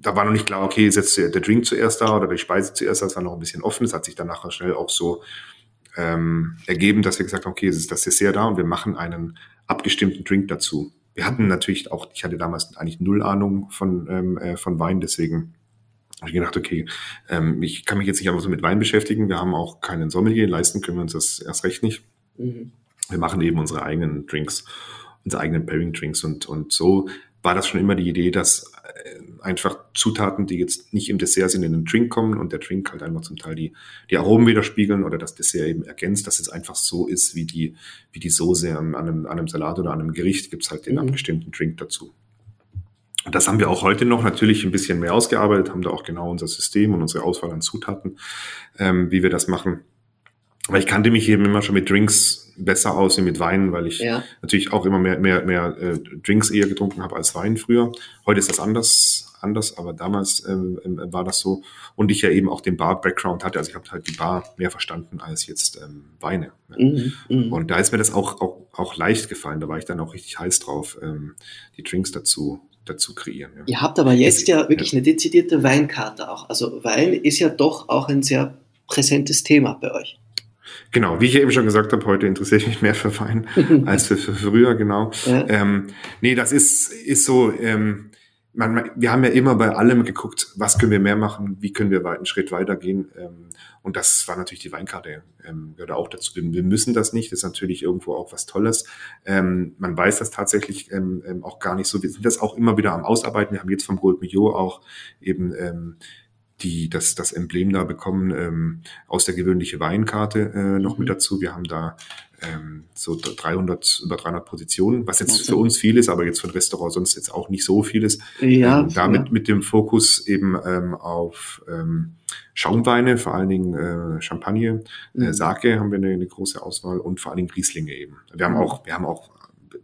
da war noch nicht klar, okay, setzt der Drink zuerst da oder die Speise zuerst, das war noch ein bisschen offen. Es hat sich dann nachher schnell auch so ähm, ergeben, dass wir gesagt haben, okay, es ist das Dessert da und wir machen einen abgestimmten Drink dazu. Wir hatten natürlich auch, ich hatte damals eigentlich null Ahnung von, ähm, äh, von Wein, deswegen habe ich gedacht, okay, ähm, ich kann mich jetzt nicht einfach so mit Wein beschäftigen. Wir haben auch keinen Sommelier, leisten können wir uns das erst recht nicht. Mhm wir machen eben unsere eigenen Drinks, unsere eigenen Pairing-Drinks und, und so war das schon immer die Idee, dass äh, einfach Zutaten, die jetzt nicht im Dessert sind, in den Drink kommen und der Drink halt einfach zum Teil die, die Aromen widerspiegeln oder das Dessert eben ergänzt, dass es einfach so ist, wie die, wie die Soße an, einem, an einem Salat oder an einem Gericht, gibt's halt den mhm. abgestimmten Drink dazu. Und das haben wir auch heute noch natürlich ein bisschen mehr ausgearbeitet, haben da auch genau unser System und unsere Auswahl an Zutaten, ähm, wie wir das machen. Aber ich kannte mich eben immer schon mit Drinks besser aus wie mit Wein, weil ich ja. natürlich auch immer mehr, mehr, mehr äh, Drinks eher getrunken habe als Wein früher. Heute ist das anders, anders, aber damals ähm, ähm, war das so. Und ich ja eben auch den Bar-Background hatte. Also ich habe halt die Bar mehr verstanden als jetzt ähm, Weine. Mhm, mhm, Und da ist mir das auch, auch, auch leicht gefallen. Da war ich dann auch richtig heiß drauf, ähm, die Drinks dazu dazu kreieren. Ja. Ihr habt aber jetzt ja wirklich eine dezidierte Weinkarte auch. Also Wein ist ja doch auch ein sehr präsentes Thema bei euch. Genau, wie ich eben schon gesagt habe, heute interessiere ich mich mehr für Wein als für, für früher, genau. Ja. Ähm, nee, das ist, ist so, ähm, man, wir haben ja immer bei allem geguckt, was können wir mehr machen, wie können wir einen Schritt weitergehen. Ähm, und das war natürlich die Weinkarte, ähm, gehört auch dazu. Wir müssen das nicht, das ist natürlich irgendwo auch was Tolles. Ähm, man weiß das tatsächlich ähm, ähm, auch gar nicht so. Wir sind das auch immer wieder am Ausarbeiten. Wir haben jetzt vom Gold Mio auch eben ähm, die das, das Emblem da bekommen ähm, aus der gewöhnliche Weinkarte äh, noch mhm. mit dazu. Wir haben da ähm, so 300, über 300 Positionen, was jetzt okay. für uns viel ist, aber jetzt für ein Restaurant sonst jetzt auch nicht so viel ist. Ja, ähm, damit ja. mit dem Fokus eben ähm, auf ähm, Schaumweine, vor allen Dingen äh, Champagner, äh, mhm. äh, Sake haben wir eine, eine große Auswahl und vor allen Dingen Rieslinge eben. Wir haben mhm. auch, wir haben auch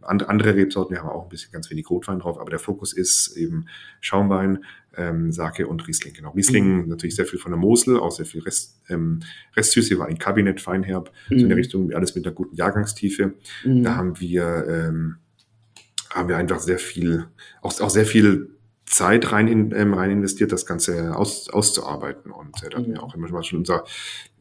andere Rebsorten, wir haben auch ein bisschen ganz wenig Rotwein drauf, aber der Fokus ist eben Schaumwein, ähm, Sake und Riesling. Genau. Riesling mhm. natürlich sehr viel von der Mosel, auch sehr viel Rest, ähm, Restsüße, war ein Kabinett, Feinherb, mhm. so in der mhm. Richtung, alles mit einer guten Jahrgangstiefe. Mhm. Da haben wir, ähm, haben wir einfach sehr viel, auch, auch sehr viel Zeit rein, in, ähm, rein investiert, das Ganze aus, auszuarbeiten. Und äh, da hatten wir mhm. auch immer schon unser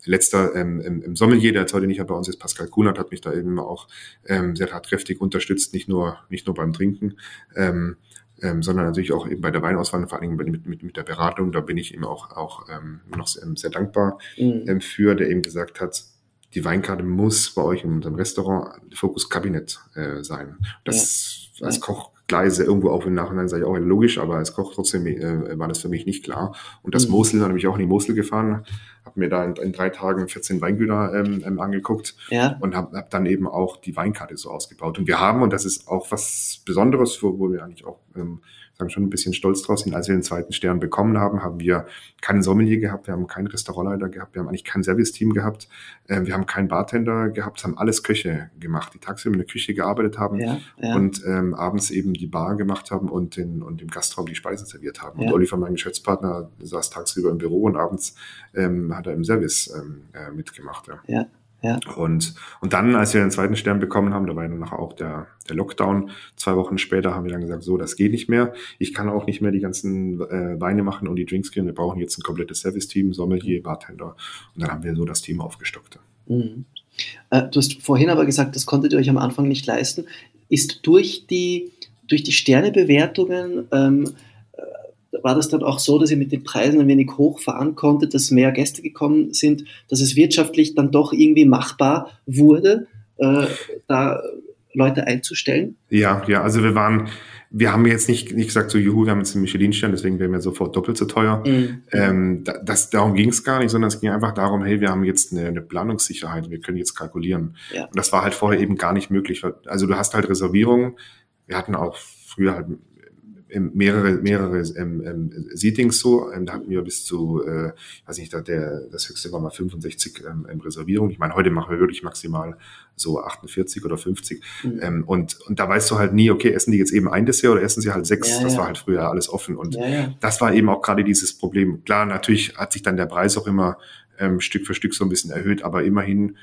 letzter ähm, im, im Sommelier, der jetzt heute nicht bei uns ist, Pascal Kunert, hat mich da eben auch ähm, sehr tatkräftig unterstützt, nicht nur, nicht nur beim Trinken. Ähm, ähm, sondern natürlich auch eben bei der Weinauswahl, vor allem mit, mit, mit der Beratung. Da bin ich ihm auch, auch ähm, noch sehr, sehr dankbar mhm. ähm, für, der eben gesagt hat, die Weinkarte muss bei euch in unserem Restaurant Fokus Kabinett äh, sein. Das ja. als Koch Gleise irgendwo auch im Nachhinein sage ich auch logisch, aber als Koch trotzdem äh, war das für mich nicht klar. Und das mhm. Mosel, dann habe ich auch in die Mosel gefahren, habe mir da in, in, drei Tagen 14 Weingüter ähm, ähm, angeguckt ja. und habe hab dann eben auch die Weinkarte so ausgebaut. Und wir haben, und das ist auch was Besonderes, wo, wo wir eigentlich auch ähm, sagen schon ein bisschen stolz draus sind. Als wir den zweiten Stern bekommen haben, haben wir keinen Sommelier gehabt, wir haben keinen Restaurantleiter gehabt, wir haben eigentlich kein Service-Team gehabt, äh, wir haben keinen Bartender gehabt, haben alles Köche gemacht, die tagsüber in der Küche gearbeitet haben ja, ja. und ähm, abends eben die Bar gemacht haben und, den, und im Gastraum die Speisen serviert haben. Ja. Und Oliver, mein Geschäftspartner, saß tagsüber im Büro und abends ähm, hat er im Service ähm, äh, mitgemacht. Ja. Ja. Und, und dann, als wir den zweiten Stern bekommen haben, da war ja dann auch der, der Lockdown, zwei Wochen später haben wir dann gesagt, so, das geht nicht mehr. Ich kann auch nicht mehr die ganzen äh, Weine machen und die Drinks kriegen. Wir brauchen jetzt ein komplettes Service-Team, Sommelier, Bartender. Und dann haben wir so das Team aufgestockt. Mhm. Äh, du hast vorhin aber gesagt, das konntet ihr euch am Anfang nicht leisten. ist durch die, durch die Sternebewertungen, ähm, äh, war das dann auch so, dass ihr mit den Preisen ein wenig hochfahren konntet, dass mehr Gäste gekommen sind, dass es wirtschaftlich dann doch irgendwie machbar wurde, äh, da Leute einzustellen? Ja, ja, also wir waren, wir haben jetzt nicht, nicht gesagt, so juhu, wir haben jetzt einen Michelin-Stern, deswegen wären wir sofort doppelt so teuer. Mhm. Ähm, das, darum ging es gar nicht, sondern es ging einfach darum, hey, wir haben jetzt eine, eine Planungssicherheit, wir können jetzt kalkulieren. Ja. Und das war halt vorher eben gar nicht möglich. Also du hast halt Reservierungen, wir hatten auch früher halt mehrere, mehrere ähm, ähm, Seatings so. Ähm, da hatten wir bis zu, äh, weiß nicht, der, das höchste war mal 65 ähm, ähm, Reservierungen. Ich meine, heute machen wir wirklich maximal so 48 oder 50. Mhm. Ähm, und, und da weißt du halt nie, okay, essen die jetzt eben ein Dessert oder essen sie halt sechs? Ja, das ja. war halt früher alles offen. Und ja, das war eben auch gerade dieses Problem. Klar, natürlich hat sich dann der Preis auch immer ähm, Stück für Stück so ein bisschen erhöht, aber immerhin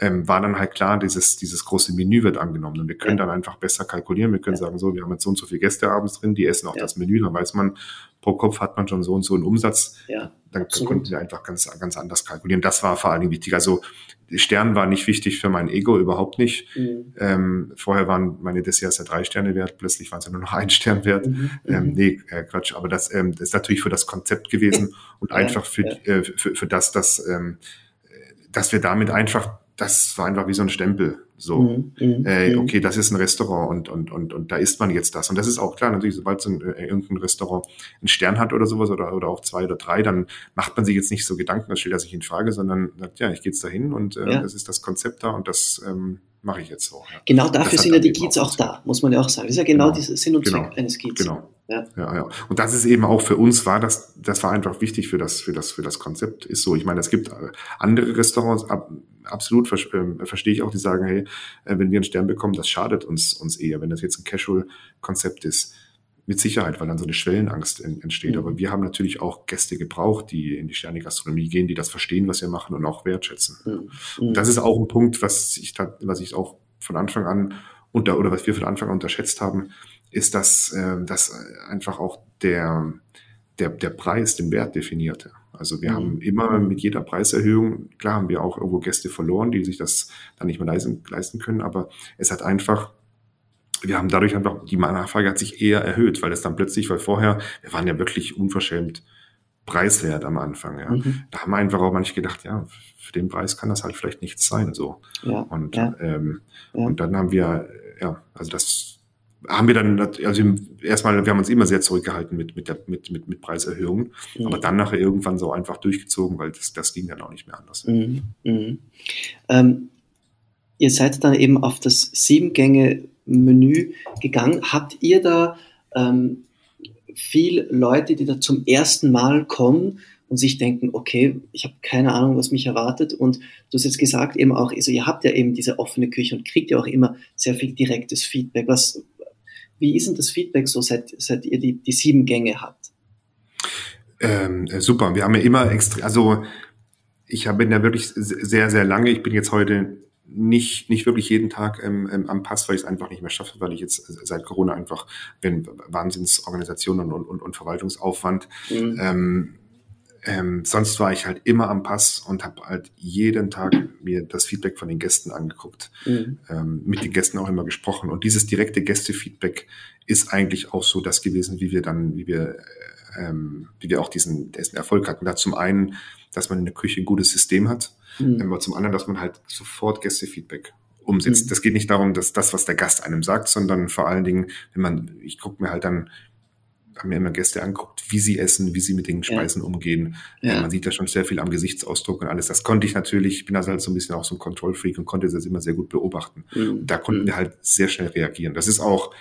ähm, war dann halt klar, dieses, dieses große Menü wird angenommen und wir können ja. dann einfach besser kalkulieren. Wir können ja. sagen, so, wir haben jetzt so und so viele Gäste abends drin, die essen auch ja. das Menü, dann weiß man, pro Kopf hat man schon so und so einen Umsatz. Ja, dann absolut. konnten wir einfach ganz, ganz anders kalkulieren. Das war vor allen Dingen wichtig. Also Stern war nicht wichtig für mein Ego, überhaupt nicht. Mhm. Ähm, vorher waren meine Desserts ja drei Sterne wert, plötzlich waren sie nur noch ein Stern wert. Mhm. Ähm, mhm. nee, äh, Quatsch, aber das, ähm, das ist natürlich für das Konzept gewesen und einfach für, äh, für, für das, dass, ähm, dass wir damit einfach das war einfach wie so ein Stempel. So, mhm, mhm äh, mhm. okay, das ist ein Restaurant und, und, und, und da isst man jetzt das. Und das ist auch klar, natürlich, sobald so ein, äh, irgendein Restaurant einen Stern hat oder sowas oder, oder auch zwei oder drei, dann macht man sich jetzt nicht so Gedanken, das stellt er sich in Frage, sondern sagt, ja, ich gehe jetzt dahin und äh, ja. das ist das Konzept da und das ähm, mache ich jetzt so. Ja. Genau dafür sind ja die Kids auch da, muss man ja auch sagen. Das ist ja genau, genau. dieser Sinn und genau. Zweck eines Kids. Genau. Ja. ja, ja. Und das ist eben auch für uns war das, das war einfach wichtig für das, für das, für das Konzept. Ist so. Ich meine, es gibt andere Restaurants, ab, absolut äh, verstehe ich auch, die sagen, hey, äh, wenn wir einen Stern bekommen, das schadet uns, uns eher. Wenn das jetzt ein Casual-Konzept ist, mit Sicherheit, weil dann so eine Schwellenangst entsteht. Mhm. Aber wir haben natürlich auch Gäste gebraucht, die in die Sterne-Gastronomie gehen, die das verstehen, was wir machen und auch wertschätzen. Mhm. Und das ist auch ein Punkt, was ich, was ich auch von Anfang an unter, oder was wir von Anfang an unterschätzt haben, ist, dass, äh, dass einfach auch der, der, der Preis den Wert definierte. Also wir mhm. haben immer mit jeder Preiserhöhung, klar haben wir auch irgendwo Gäste verloren, die sich das dann nicht mehr leisten, leisten können, aber es hat einfach wir haben dadurch einfach, die Nachfrage hat sich eher erhöht, weil es dann plötzlich, weil vorher, wir waren ja wirklich unverschämt preiswert am Anfang, ja. Mhm. Da haben einfach auch manche gedacht, ja, für den Preis kann das halt vielleicht nichts sein, so. Ja, und, ja. Ähm, ja. und dann haben wir, ja, also das haben wir dann, also erstmal, wir haben uns immer sehr zurückgehalten mit, mit, der, mit, mit, mit Preiserhöhungen, mhm. aber dann nachher irgendwann so einfach durchgezogen, weil das, das ging dann auch nicht mehr anders. Mhm. Mhm. Ähm, ihr seid dann eben auf das Sieben-Gänge-Menü gegangen. Habt ihr da ähm, viel Leute, die da zum ersten Mal kommen und sich denken, okay, ich habe keine Ahnung, was mich erwartet. Und du hast jetzt gesagt, eben auch, also ihr habt ja eben diese offene Küche und kriegt ja auch immer sehr viel direktes Feedback. Was, wie ist denn das Feedback so, seit, seit ihr die, die sieben Gänge habt? Ähm, äh, super, wir haben ja immer extra, also ich bin ja wirklich sehr, sehr lange, ich bin jetzt heute nicht, nicht wirklich jeden Tag ähm, ähm, am Pass, weil ich es einfach nicht mehr schaffe, weil ich jetzt seit Corona einfach bin Wahnsinnsorganisationen und, und, und Verwaltungsaufwand. Mhm. Ähm, ähm, sonst war ich halt immer am Pass und habe halt jeden Tag mir das Feedback von den Gästen angeguckt, mhm. ähm, mit den Gästen auch immer gesprochen. Und dieses direkte Gästefeedback ist eigentlich auch so das gewesen, wie wir dann, wie wir, ähm, wie wir auch diesen, diesen Erfolg hatten. Da zum einen, dass man in der Küche ein gutes System hat, Mhm. Aber zum anderen, dass man halt sofort Gästefeedback umsetzt. Mhm. Das geht nicht darum, dass das, was der Gast einem sagt, sondern vor allen Dingen, wenn man, ich gucke mir halt dann, haben mir immer Gäste anguckt, wie sie essen, wie sie mit den Speisen ja. umgehen. Ja. Man sieht da schon sehr viel am Gesichtsausdruck und alles. Das konnte ich natürlich, ich bin also halt so ein bisschen auch so ein Kontrollfreak und konnte das immer sehr gut beobachten. Mhm. Da konnten wir halt sehr schnell reagieren. Das ist auch,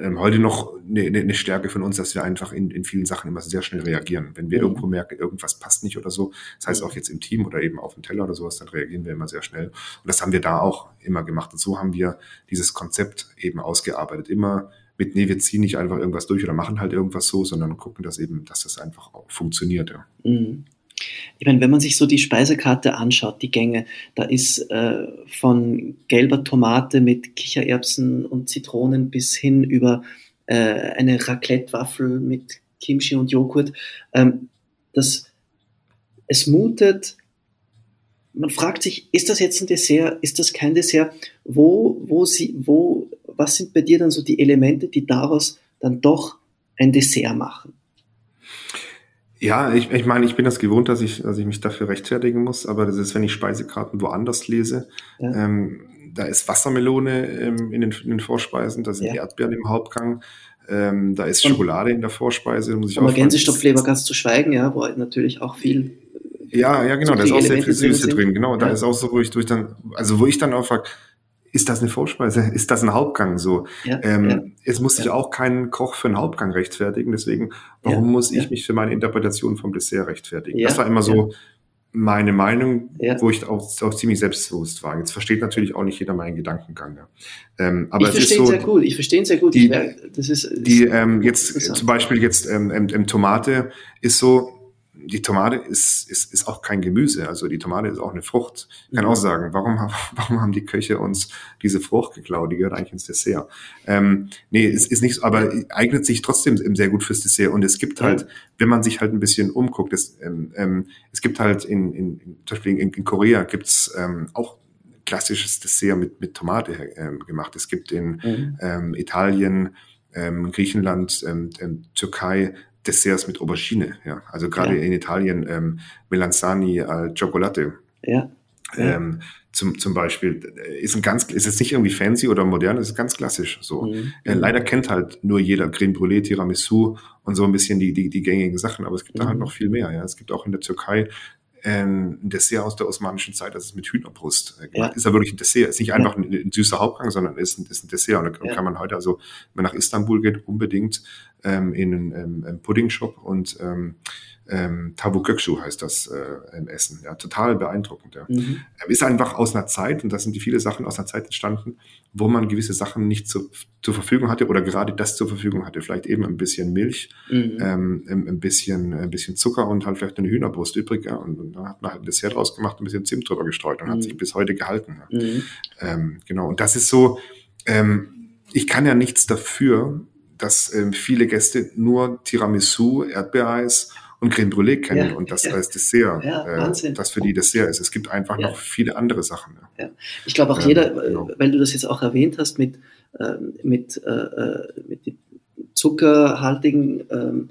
ähm, heute noch eine, eine Stärke von uns, dass wir einfach in, in vielen Sachen immer sehr schnell reagieren. Wenn wir mhm. irgendwo merken, irgendwas passt nicht oder so, das heißt auch jetzt im Team oder eben auf dem Teller oder sowas, dann reagieren wir immer sehr schnell. Und das haben wir da auch immer gemacht. Und so haben wir dieses Konzept eben ausgearbeitet. Immer mit, nee, wir ziehen nicht einfach irgendwas durch oder machen halt irgendwas so, sondern gucken, dass eben, dass das einfach auch funktioniert. Ja. Mhm. Ich meine, wenn man sich so die Speisekarte anschaut, die Gänge, da ist äh, von gelber Tomate mit Kichererbsen und Zitronen bis hin über äh, eine Raclette-Waffel mit Kimchi und Joghurt. Ähm, das, es mutet, man fragt sich, ist das jetzt ein Dessert, ist das kein Dessert? Wo, wo, sie, wo was sind bei dir dann so die Elemente, die daraus dann doch ein Dessert machen? Ja, ich, ich meine, ich bin das gewohnt, dass ich, dass ich mich dafür rechtfertigen muss, aber das ist, wenn ich Speisekarten woanders lese, ja. ähm, da ist Wassermelone ähm, in, den, in den Vorspeisen, da sind ja. Erdbeeren im Hauptgang, ähm, da ist Schokolade in der Vorspeise. Muss ich auch Gänsestoffleber ganz zu schweigen, ja, wo natürlich auch viel. Ja, ja, genau, da ist auch sehr viel Süße drin, genau. Da ist auch so, wo ich durch dann, also wo ich dann auch frage, ist das eine Vorspeise? Ist das ein Hauptgang? So, ja, ähm, ja. es muss sich ja. auch kein Koch für einen Hauptgang rechtfertigen. Deswegen, warum muss ich mich für meine Interpretation vom Dessert rechtfertigen? Das war immer so meine Meinung, wo ich auch, auch ziemlich selbstbewusst war. Jetzt versteht natürlich auch nicht jeder meinen Gedankengang. Ähm, aber ich verstehe ihn so, sehr gut. Ich verstehe ihn sehr gut. Die, das ist, die ähm, jetzt zum Beispiel jetzt ähm, Tomate ist so die Tomate ist, ist, ist auch kein Gemüse, also die Tomate ist auch eine Frucht. Ich kann mhm. auch sagen, warum, warum haben die Köche uns diese Frucht geklaut? Die gehört eigentlich ins Dessert. Ähm, nee, es ist nicht, aber eignet sich trotzdem sehr gut fürs Dessert. Und es gibt halt, wenn man sich halt ein bisschen umguckt, es, ähm, ähm, es gibt halt in, in, in zum Beispiel in, in Korea gibt's ähm, auch klassisches Dessert mit, mit Tomate ähm, gemacht. Es gibt in mhm. ähm, Italien, ähm, Griechenland, ähm, ähm, Türkei Desserts mit Aubergine. Ja. Also gerade ja. in Italien ähm, Melanzani al Chocolate. Ja. Ähm, zum, zum Beispiel äh, ist ein ganz, ist jetzt nicht irgendwie fancy oder modern, ist ganz klassisch. So mhm. äh, leider kennt halt nur jeder Creme Brûlée, Tiramisu und so ein bisschen die die, die gängigen Sachen, aber es gibt mhm. da halt noch viel mehr. Ja, es gibt auch in der Türkei ähm, ein Dessert aus der osmanischen Zeit, das ist mit Hühnerbrust äh, gemacht. Ja. Ist ja wirklich ein Dessert. Ist nicht einfach ein, ein süßer Hauptgang, sondern ist ein, ist ein Dessert. Und da ja. kann man heute, also wenn man nach Istanbul geht, unbedingt ähm, in einen ähm, Pudding-Shop und ähm, ähm, Tabu Göksu heißt das äh, im Essen. Ja, total beeindruckend. Ja. Mhm. Ist einfach aus einer Zeit, und da sind die viele Sachen aus einer Zeit entstanden, wo man gewisse Sachen nicht zu, zur Verfügung hatte oder gerade das zur Verfügung hatte. Vielleicht eben ein bisschen Milch, mhm. ähm, ein, bisschen, ein bisschen Zucker und halt vielleicht eine Hühnerbrust übrig. Ja. Und, und dann hat man halt ein Dessert draus gemacht, ein bisschen Zimt drüber gestreut und mhm. hat sich bis heute gehalten. Ja. Mhm. Ähm, genau. Und das ist so, ähm, ich kann ja nichts dafür, dass ähm, viele Gäste nur Tiramisu, Erdbeereis und Creme Brûlée kennen ja, und das ja. als Dessert, ja, äh, das für die Dessert ist. Es gibt einfach noch viele andere Sachen. Ja. Ich glaube auch ähm, jeder, genau. weil du das jetzt auch erwähnt hast mit, ähm, mit, äh, äh mit zuckerhaltigen ähm,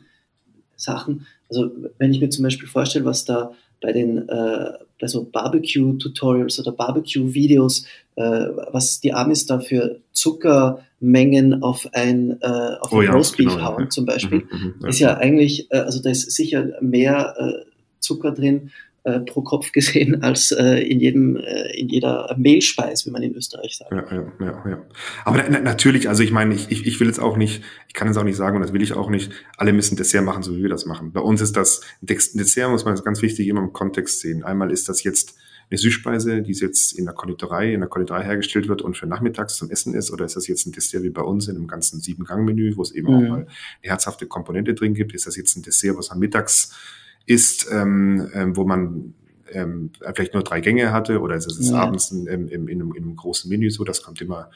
Sachen. Also wenn ich mir zum Beispiel vorstelle, was da bei den äh, bei so Barbecue-Tutorials oder Barbecue-Videos, äh, was die Amis da für Zuckermengen auf ein, äh, auf oh, ein ja, Roastbeef genau, hauen ja. zum Beispiel, mhm, mhm, ja. ist ja eigentlich, äh, also da ist sicher mehr äh, Zucker drin äh, pro Kopf gesehen als äh, in jedem äh, in jeder Mehlspeis, wie man in Österreich sagt. Ja, ja, ja, ja. Aber na, natürlich, also ich meine, ich, ich, ich will jetzt auch nicht, ich kann jetzt auch nicht sagen und das will ich auch nicht, alle müssen Dessert machen, so wie wir das machen. Bei uns ist das Dessert, muss man ganz wichtig immer im Kontext sehen. Einmal ist das jetzt eine Süßspeise, die jetzt in der Konditorei, in der Konditorei hergestellt wird und für nachmittags zum Essen ist, oder ist das jetzt ein Dessert wie bei uns in einem ganzen Sieben-Gang-Menü, wo es eben mhm. auch mal eine herzhafte Komponente drin gibt? Ist das jetzt ein Dessert, was am Mittags ist, ähm, ähm, wo man ähm, vielleicht nur drei Gänge hatte oder ist es ja. abends in, in, in, einem, in, einem, großen Menü so, das kommt immer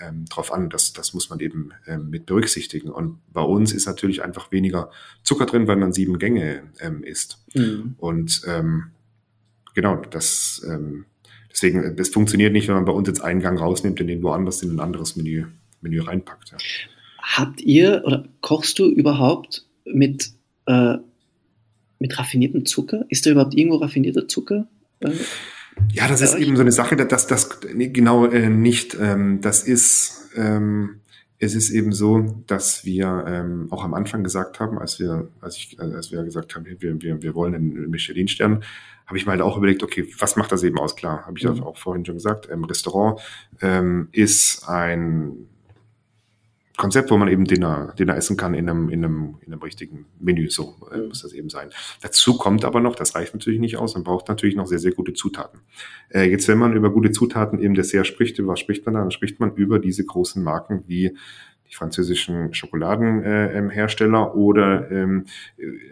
ähm, drauf an, das, das muss man eben ähm, mit berücksichtigen. Und bei uns ist natürlich einfach weniger Zucker drin, weil man sieben Gänge ähm, isst. Mhm. Und ähm, genau, das ähm, deswegen, das funktioniert nicht, wenn man bei uns jetzt einen Gang rausnimmt und den woanders in ein anderes Menü, Menü reinpackt. Ja. Habt ihr oder kochst du überhaupt mit äh, mit raffiniertem Zucker? Ist da überhaupt irgendwo raffinierter Zucker? Äh, ja, das ist euch? eben so eine Sache, dass das nee, genau äh, nicht. Ähm, das ist ähm, es ist eben so, dass wir ähm, auch am Anfang gesagt haben, als wir als ich als wir gesagt haben, wir wir, wir wollen einen Michelin-Stern, habe ich mal halt auch überlegt, okay, was macht das eben aus? Klar, habe ich mhm. auch vorhin schon gesagt. Ähm, Restaurant ähm, ist ein Konzept, wo man eben Dinner, Dinner essen kann in einem, in einem, in einem richtigen Menü, so äh, muss das eben sein. Dazu kommt aber noch, das reicht natürlich nicht aus, man braucht natürlich noch sehr, sehr gute Zutaten. Äh, jetzt, wenn man über gute Zutaten im Dessert spricht, über was spricht man da? Dann spricht man über diese großen Marken wie die französischen Schokoladenhersteller äh, oder ähm,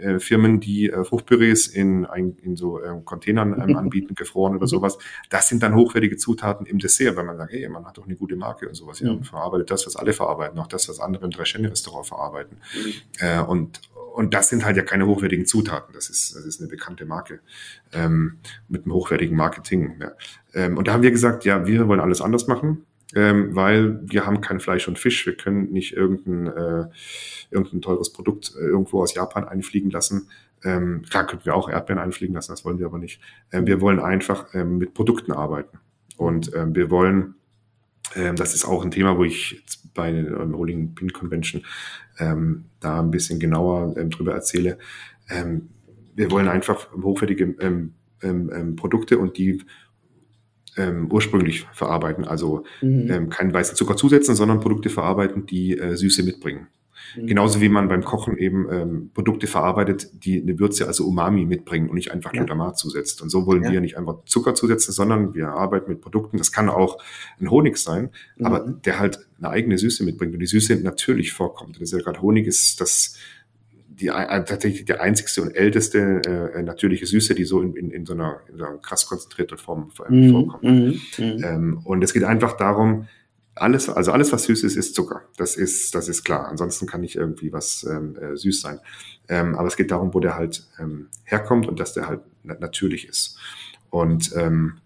äh, Firmen, die äh, Fruchtpürees in, in so äh, Containern ähm, anbieten, gefroren oder mhm. sowas. Das sind dann hochwertige Zutaten im Dessert, weil man sagt, hey, man hat doch eine gute Marke und sowas. Ja, man verarbeitet das, was alle verarbeiten, auch das, was andere im Drei-Sterne-Restaurant verarbeiten. Mhm. Äh, und, und das sind halt ja keine hochwertigen Zutaten. Das ist, das ist eine bekannte Marke ähm, mit einem hochwertigen Marketing. Ja. Ähm, und da haben wir gesagt, ja, wir wollen alles anders machen ähm, weil wir haben kein Fleisch und Fisch. Wir können nicht irgendein, äh, irgendein teures Produkt äh, irgendwo aus Japan einfliegen lassen. Ähm, klar könnten wir auch Erdbeeren einfliegen lassen, das wollen wir aber nicht. Ähm, wir wollen einfach ähm, mit Produkten arbeiten. Und ähm, wir wollen, ähm, das ist auch ein Thema, wo ich bei der ähm, Rolling Pin Convention ähm, da ein bisschen genauer ähm, drüber erzähle. Ähm, wir wollen einfach hochwertige ähm, Produkte und die ähm, ursprünglich verarbeiten. Also Mhm. ähm, keinen weißen Zucker zusetzen, sondern Produkte verarbeiten, die äh, Süße mitbringen. Mhm. Genauso wie man beim Kochen eben ähm, Produkte verarbeitet, die eine Würze, also Umami mitbringen und nicht einfach Ja. Glutamat zusetzt. Und so wollen Ja. wir nicht einfach Zucker zusetzen, sondern wir arbeiten mit Produkten. Das kann auch ein Honig sein, aber Mhm. der halt eine eigene Süße mitbringt und die Süße natürlich vorkommt. Das ist ja gerade Honig ist das die äh, tatsächlich die einzigste und älteste äh, natürliche Süße, die so in, in, in, so einer, in so einer krass konzentrierten Form äh, Mhm. vorkommt. Mhm. Mhm. Ähm, und es geht einfach darum, alles, also alles, was süß ist, ist Zucker. Das ist, das ist klar. Ansonsten kann nicht irgendwie was ähm, äh, süß sein. Ähm, aber es geht darum, wo der halt ähm, herkommt und dass der halt na natürlich ist. Und, ähm,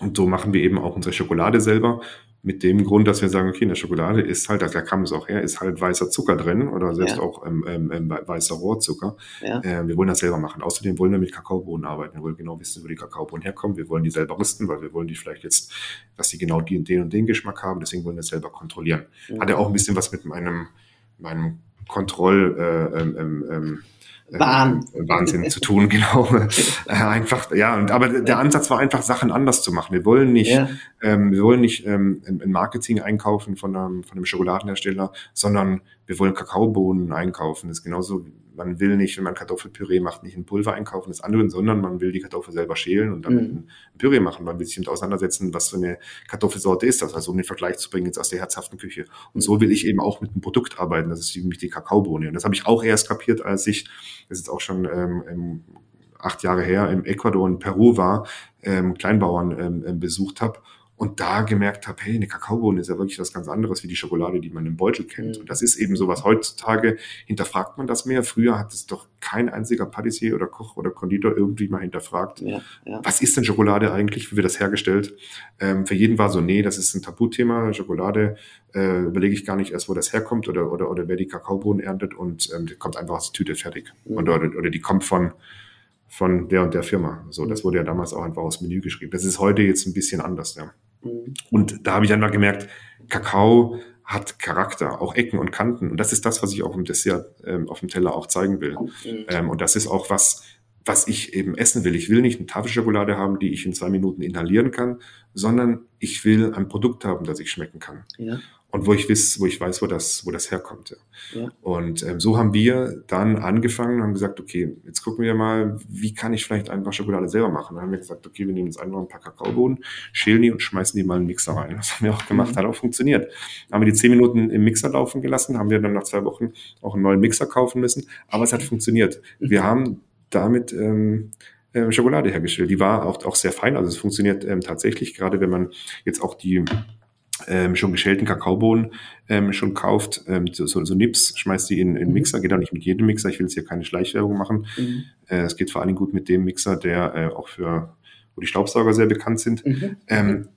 und so machen wir eben auch unsere Schokolade selber. Mit dem Grund, dass wir sagen, okay, in der Schokolade ist halt, da kam es auch her, ist halt weißer Zucker drin oder selbst Ja. auch ähm, ähm, ähm, weißer Rohrzucker. Ja. Äh, wir wollen das selber machen. Außerdem wollen wir mit Kakaobohnen arbeiten. Wir wollen genau wissen, wo die Kakaobohnen herkommen. Wir wollen die selber rüsten, weil wir wollen die vielleicht jetzt, dass die genau die, den und den Geschmack haben. Deswegen wollen wir es selber kontrollieren. Hat ja auch ein bisschen was mit meinem, meinem Kontroll, äh, ähm, ähm, ähm, Wahn. äh, Wahnsinn zu tun, genau. äh, einfach, ja, und aber der Ansatz war einfach, Sachen anders zu machen. Wir wollen nicht, Ja. ähm, wir wollen nicht ähm, ein ein Marketing einkaufen von einem, von einem Schokoladenhersteller, sondern wir wollen Kakaobohnen einkaufen. Das ist genauso, man will nicht, wenn man Kartoffelpüree macht, nicht ein Pulver einkaufen des anderen, sondern man will die Kartoffel selber schälen und dann Mhm. ein Püree machen. Man will sich damit auseinandersetzen, was für eine Kartoffelsorte ist das, also um den Vergleich zu bringen jetzt aus der herzhaften Küche. Und so will ich eben auch mit einem Produkt arbeiten. Das ist nämlich die Kakaobohne. Und das habe ich auch erst kapiert, als ich, das ist jetzt auch schon ähm, ähm, acht Jahre her, im Ecuador und Peru war, ähm, Kleinbauern ähm, ähm, besucht habe und da gemerkt habe, hey, eine Kakaobohne ist ja wirklich was ganz anderes wie die Schokolade, die man im Beutel kennt. Mhm. Und das ist eben sowas. Heutzutage hinterfragt man das mehr. Früher hat es doch kein einziger Patissier oder Koch oder Konditor irgendwie mal hinterfragt. Ja. Ja. Was ist denn Schokolade eigentlich? Wie wird das hergestellt? Ähm, für jeden war so, nee, das ist ein Tabuthema. Schokolade äh, überlege ich gar nicht erst, wo das herkommt oder, oder, oder wer die Kakaobohnen erntet und ähm, die kommt einfach aus der Tüte fertig. Mhm. Oder, oder, oder die kommt von, von der und der Firma. So, das wurde ja damals auch einfach aufs Menü geschrieben. Das ist heute jetzt ein bisschen anders, ja. Mhm. Und da habe ich einfach gemerkt, Kakao hat Charakter, auch Ecken und Kanten. Und das ist das, was ich auch im Dessert ähm, auf dem Teller auch zeigen will. Mhm. Ähm, und das ist auch was, was ich eben essen will. Ich will nicht eine Tafelschokolade haben, die ich in zwei Minuten inhalieren kann, sondern ich will ein Produkt haben, das ich schmecken kann. Ja. Und wo ich weiß, wo ich weiß, wo das, wo das herkommt. Ja. Ja. Und ähm, so haben wir dann angefangen und haben gesagt, okay, jetzt gucken wir mal, wie kann ich vielleicht einfach Schokolade selber machen. Dann haben wir gesagt, okay, wir nehmen jetzt einfach ein paar Kakaobohnen, schälen die und schmeißen die mal in den Mixer rein. Das haben wir auch gemacht, Mhm. hat auch funktioniert. Haben wir die zehn Minuten im Mixer laufen gelassen, haben wir dann nach zwei Wochen auch einen neuen Mixer kaufen müssen, aber es hat funktioniert. Wir haben damit ähm, äh, Schokolade hergestellt. Die war auch, auch sehr fein, also es funktioniert ähm, tatsächlich, gerade wenn man jetzt auch die ähm, schon geschälten Kakaobohnen ähm, schon kauft, ähm, so, so, so Nips, schmeißt die in, in den Mhm. Mixer, geht auch nicht mit jedem Mixer, ich will jetzt hier keine Schleichwerbung machen. Mhm. Äh, es geht vor allen Dingen gut mit dem Mixer, der äh, auch für, wo die Staubsauger sehr bekannt sind. Mhm. Ähm,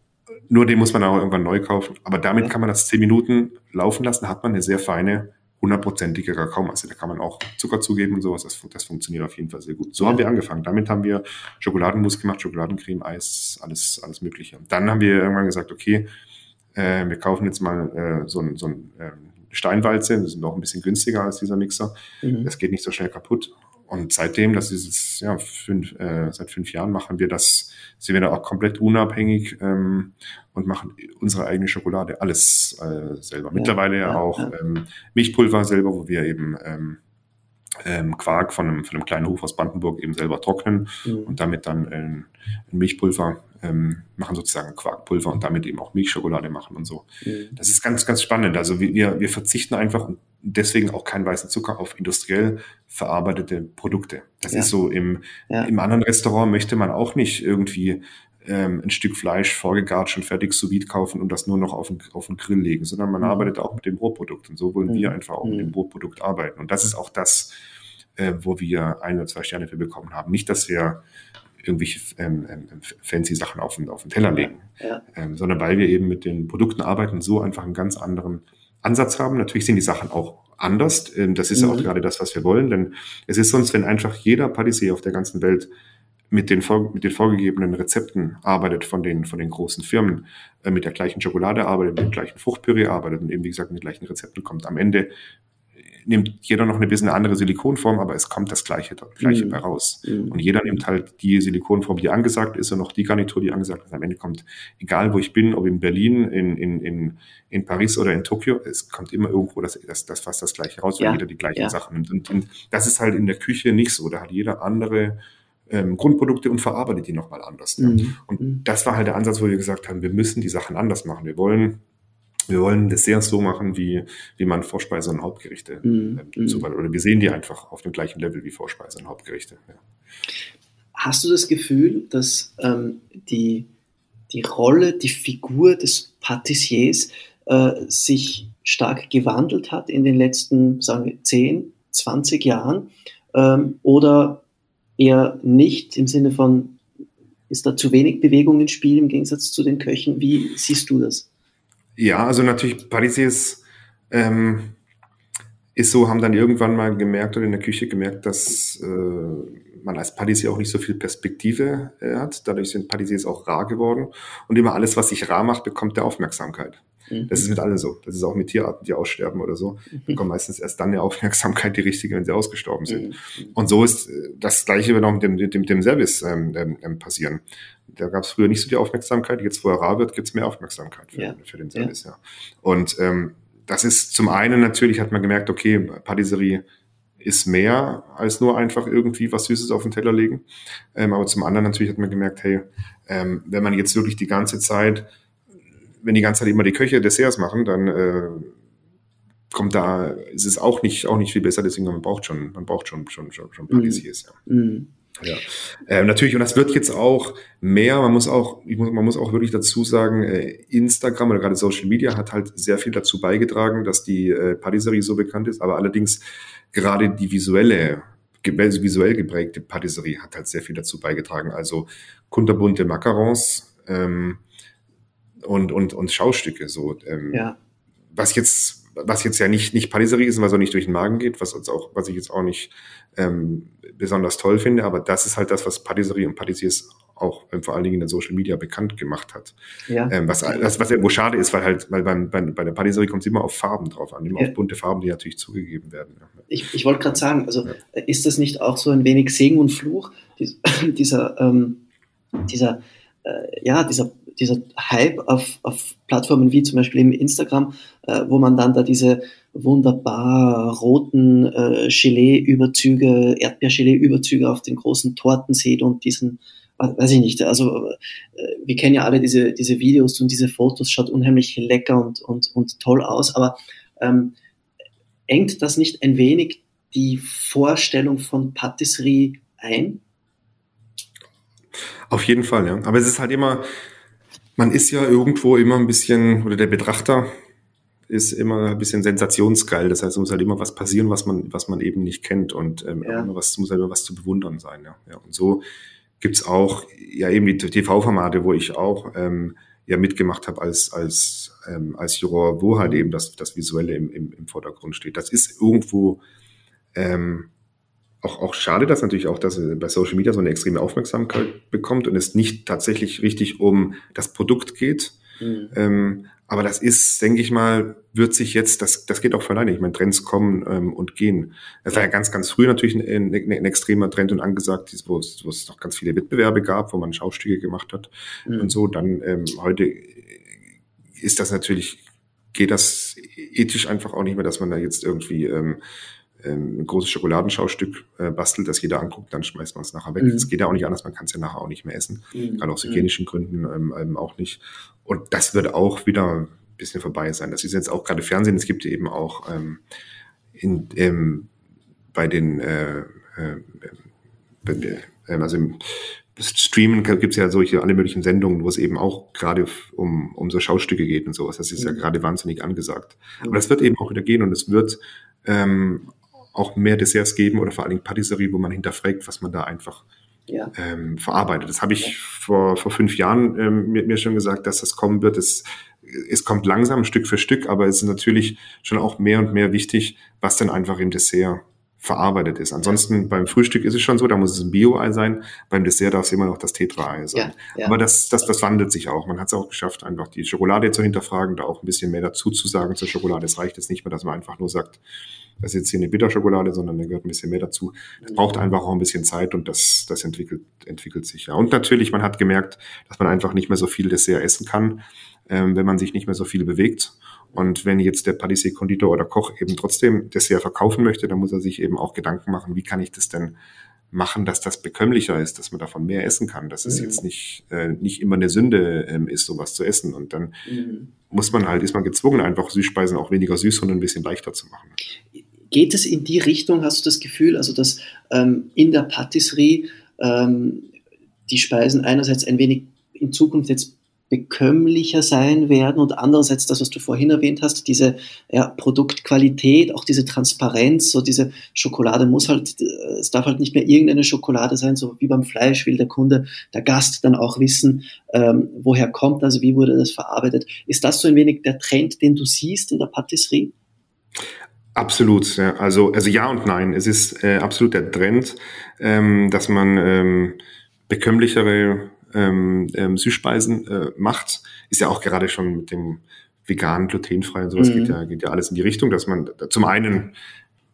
nur den muss man auch irgendwann neu kaufen. Aber damit Ja. kann man das zehn Minuten laufen lassen, hat man eine sehr feine, hundertprozentige Kakaomasse. Da kann man auch Zucker zugeben und sowas. Das, das funktioniert auf jeden Fall sehr gut. So Ja. haben wir angefangen. Damit haben wir Schokoladenmus gemacht, Schokoladencreme, Eis, alles, alles Mögliche. Und dann haben wir irgendwann gesagt, okay, äh, wir kaufen jetzt mal äh, so ein, so ein ähm, Steinwalze. Das ist noch ein bisschen günstiger als dieser Mixer. Mhm. Das geht nicht so schnell kaputt. Und seitdem, das ist jetzt, ja, fünf, äh, seit fünf Jahren machen wir das, sind wir da auch komplett unabhängig ähm, und machen unsere eigene Schokolade, alles äh, selber. Mittlerweile ja, ja, auch ja. Ähm, Milchpulver selber, wo wir eben ähm, ähm, Quark von einem, von einem kleinen Hof aus Brandenburg eben selber trocknen Mhm. und damit dann ähm, ein Milchpulver ähm, machen, sozusagen Quarkpulver und damit eben auch Milchschokolade machen und so. Mhm. Das ist ganz, ganz spannend. Also wir, wir verzichten einfach und deswegen auch keinen weißen Zucker auf industriell verarbeitete Produkte. Das Ja. ist so im, Ja. im anderen Restaurant möchte man auch nicht irgendwie ähm, ein Stück Fleisch vorgegart schon fertig sous vide kaufen und das nur noch auf den, auf den Grill legen, sondern man Mhm. arbeitet auch mit dem Rohprodukt. Und so wollen Mhm. wir einfach auch mit Mhm. dem Rohprodukt arbeiten. Und das ist auch das, äh, wo wir ein oder zwei Sterne für bekommen haben. Nicht, dass wir irgendwelche ähm, ähm, fancy Sachen auf den, auf den Teller legen, ja. ähm, sondern weil wir eben mit den Produkten arbeiten, so einfach einen ganz anderen Ansatz haben. Natürlich sind die Sachen auch anders. Ähm, das ist mhm. ja auch gerade das, was wir wollen, denn es ist sonst, wenn einfach jeder Patissier auf der ganzen Welt mit den, mit den vorgegebenen Rezepten arbeitet von den, von den großen Firmen, äh, mit der gleichen Schokolade arbeitet, mit dem gleichen Fruchtpüree arbeitet und eben, wie gesagt, mit den gleichen Rezepten kommt. Am Ende nimmt jeder noch eine bisschen andere Silikonform, aber es kommt das Gleiche, das Gleiche mhm. bei raus. Mhm. Und jeder nimmt halt die Silikonform, die angesagt ist und noch die Garnitur, die angesagt ist. Am Ende kommt, egal wo ich bin, ob in Berlin, in, in, in, in Paris oder in Tokio, es kommt immer irgendwo das, das, das fast das Gleiche raus, weil ja. jeder die gleichen ja. Sachen nimmt. Und, und das ist halt in der Küche nicht so. Da hat jeder andere ähm, Grundprodukte und verarbeitet die nochmal anders. Ja. Mhm. Und mhm. das war halt der Ansatz, wo wir gesagt haben, wir müssen die Sachen anders machen. Wir wollen wir wollen Desserts so machen, wie, wie man Vorspeise und Hauptgerichte mm, äh, so, oder wir sehen die einfach auf dem gleichen Level wie Vorspeise und Hauptgerichte. Ja. Hast du das Gefühl, dass ähm, die, die Rolle, die Figur des Patissiers äh, sich stark gewandelt hat in den letzten, sagen wir, 10, 20 Jahren? Ähm, oder eher nicht im Sinne von, ist da zu wenig Bewegung im Spiel im Gegensatz zu den Köchen? Wie siehst du das? Ja, also natürlich Parisiers ähm, ist so, haben dann irgendwann mal gemerkt oder in der Küche gemerkt, dass äh, man als Patisier auch nicht so viel Perspektive äh, hat. Dadurch sind Patisiers auch rar geworden. Und immer alles, was sich rar macht, bekommt der Aufmerksamkeit. Mhm. Das ist mit allen so. Das ist auch mit Tierarten, die aussterben oder so. Mhm. Bekommen meistens erst dann eine Aufmerksamkeit, die richtige, wenn sie ausgestorben sind. Mhm. Und so ist äh, das Gleiche wird auch mit dem, mit dem, mit dem Service ähm, ähm, passieren. Da gab es früher nicht so die Aufmerksamkeit. Jetzt, wo er rar wird, gibt es mehr Aufmerksamkeit für, ja. für den Service. Ja. ja. Und ähm, das ist zum einen natürlich, hat man gemerkt, okay, Patisserie ist mehr als nur einfach irgendwie was Süßes auf den Teller legen. Ähm, aber zum anderen natürlich hat man gemerkt, hey, ähm, wenn man jetzt wirklich die ganze Zeit, wenn die ganze Zeit immer die Köche Desserts machen, dann äh, kommt da, ist es auch nicht, auch nicht viel besser, deswegen man braucht schon, man braucht schon, schon, schon, schon mhm. ja. Mhm. Ja, äh, natürlich, und das wird jetzt auch mehr, man muss auch, muss, man muss auch wirklich dazu sagen, äh, Instagram oder gerade Social Media hat halt sehr viel dazu beigetragen, dass die äh, Patisserie so bekannt ist, aber allerdings gerade die visuelle, visuell geprägte Patisserie hat halt sehr viel dazu beigetragen. Also kunterbunte Macarons ähm, und, und, und Schaustücke, so, ähm, ja. was jetzt was jetzt ja nicht, nicht Patisserie ist, was auch nicht durch den Magen geht, was uns auch, was ich jetzt auch nicht ähm, besonders toll finde, aber das ist halt das, was Patisserie und Patissiers auch ähm, vor allen Dingen in der Social Media bekannt gemacht hat. Ja. Ähm, was, das, was irgendwo schade ist, weil halt, weil beim, bei, bei der Patisserie kommt es immer auf Farben drauf an, immer ja. auf bunte Farben, die natürlich zugegeben werden. Ich, ich wollte gerade sagen, also ja. ist das nicht auch so ein wenig Segen und Fluch, dieser, ähm, dieser, äh, ja, dieser dieser Hype auf, auf Plattformen wie zum Beispiel im Instagram, äh, wo man dann da diese wunderbar roten äh, Gelee-Überzüge, Erdbeer-Gelee-Überzüge auf den großen Torten sieht und diesen, weiß ich nicht, also äh, wir kennen ja alle diese, diese Videos und diese Fotos, schaut unheimlich lecker und, und, und toll aus, aber ähm, engt das nicht ein wenig die Vorstellung von Patisserie ein? Auf jeden Fall, ja. Aber es ist halt immer, man ist ja irgendwo immer ein bisschen, oder der Betrachter ist immer ein bisschen sensationsgeil. Das heißt, es muss halt immer was passieren, was man, was man eben nicht kennt. Und ähm, ja. immer was, muss halt immer was zu bewundern sein. Ja. ja und so gibt's auch ja eben die TV-Formate, wo ich auch ähm, ja mitgemacht habe als, als, ähm, als Juror, wo halt eben das, das Visuelle im, im, im Vordergrund steht. Das ist irgendwo ähm, auch, auch schade, dass natürlich auch dass bei Social Media so eine extreme Aufmerksamkeit bekommt und es nicht tatsächlich richtig um das Produkt geht. Mhm. Ähm, aber das ist, denke ich mal, wird sich jetzt, das, das geht auch von alleine. Ich meine, Trends kommen ähm, und gehen. Das war ja ganz, ganz früh natürlich ein, ein, ein extremer Trend und angesagt, wo es, wo es noch ganz viele Wettbewerbe gab, wo man Schaustücke gemacht hat mhm. und so. Dann ähm, heute ist das natürlich, geht das ethisch einfach auch nicht mehr, dass man da jetzt irgendwie ähm, ähm, ein großes Schokoladenschaustück äh, bastelt, das jeder anguckt, dann schmeißt man es nachher weg. Es mhm. geht ja auch nicht anders, man kann es ja nachher auch nicht mehr essen. Mhm. Gerade aus hygienischen Gründen ähm, ähm, auch nicht. Und das wird auch wieder ein bisschen vorbei sein. Das ist jetzt auch gerade Fernsehen, es gibt eben auch ähm, in, ähm, bei den äh, äh, äh, also im Streamen gibt es ja solche alle möglichen Sendungen, wo es eben auch gerade um, um so Schaustücke geht und sowas. Das ist mhm. ja gerade wahnsinnig angesagt. Aber das wird eben auch wieder gehen und es wird ähm, auch mehr Desserts geben oder vor allen Dingen Patisserie, wo man hinterfragt, was man da einfach ja. ähm, verarbeitet. Das habe ich ja. vor, vor fünf Jahren ähm, mir, mir schon gesagt, dass das kommen wird. Es, es kommt langsam, Stück für Stück, aber es ist natürlich schon auch mehr und mehr wichtig, was dann einfach im Dessert verarbeitet ist. Ansonsten beim Frühstück ist es schon so, da muss es ein Bio-Ei sein. Beim Dessert darf es immer noch das Tetra-Ei sein. Ja, ja. Aber das, das, das wandelt sich auch. Man hat es auch geschafft, einfach die Schokolade zu hinterfragen, da auch ein bisschen mehr dazu zu sagen zur Schokolade. Es reicht jetzt nicht mehr, dass man einfach nur sagt, das ist jetzt hier eine Bitterschokolade, sondern da gehört ein bisschen mehr dazu. Das braucht einfach auch ein bisschen Zeit und das, das entwickelt, entwickelt sich ja. Und natürlich, man hat gemerkt, dass man einfach nicht mehr so viel Dessert essen kann, ähm, wenn man sich nicht mehr so viel bewegt. Und wenn jetzt der Patissier, Konditor oder Koch eben trotzdem Dessert verkaufen möchte, dann muss er sich eben auch Gedanken machen, wie kann ich das denn machen, dass das bekömmlicher ist, dass man davon mehr essen kann, dass es mhm. jetzt nicht, äh, nicht immer eine Sünde ähm, ist, sowas zu essen. Und dann mhm. muss man halt, ist man gezwungen, einfach Süßspeisen auch weniger süß und ein bisschen leichter zu machen. Geht es in die Richtung, hast du das Gefühl, also dass ähm, in der Patisserie ähm, die Speisen einerseits ein wenig in Zukunft jetzt bekömmlicher sein werden und andererseits das, was du vorhin erwähnt hast, diese ja, Produktqualität, auch diese Transparenz, so diese Schokolade muss halt, es darf halt nicht mehr irgendeine Schokolade sein, so wie beim Fleisch will der Kunde, der Gast dann auch wissen, ähm, woher kommt also wie wurde das verarbeitet. Ist das so ein wenig der Trend, den du siehst in der Patisserie? Absolut, ja. also, also ja und nein. Es ist äh, absolut der Trend, ähm, dass man ähm, bekömmlichere ähm, ähm, Süßspeisen äh, macht, ist ja auch gerade schon mit dem vegan, glutenfrei und sowas mhm. geht ja geht ja alles in die Richtung, dass man zum einen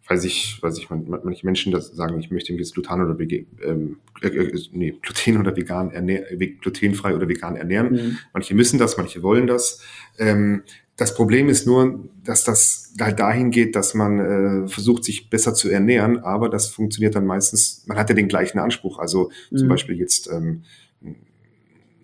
weiß ich, weiß ich, manche Menschen das sagen, ich möchte jetzt Gluten oder ähm, äh, äh, nee, Gluten oder vegan ernähren, glutenfrei oder vegan ernähren. Mhm. Manche müssen das, manche wollen das. Ähm, das Problem ist nur, dass das halt dahin geht, dass man äh, versucht, sich besser zu ernähren, aber das funktioniert dann meistens, man hat ja den gleichen Anspruch. Also mhm. zum Beispiel jetzt ähm,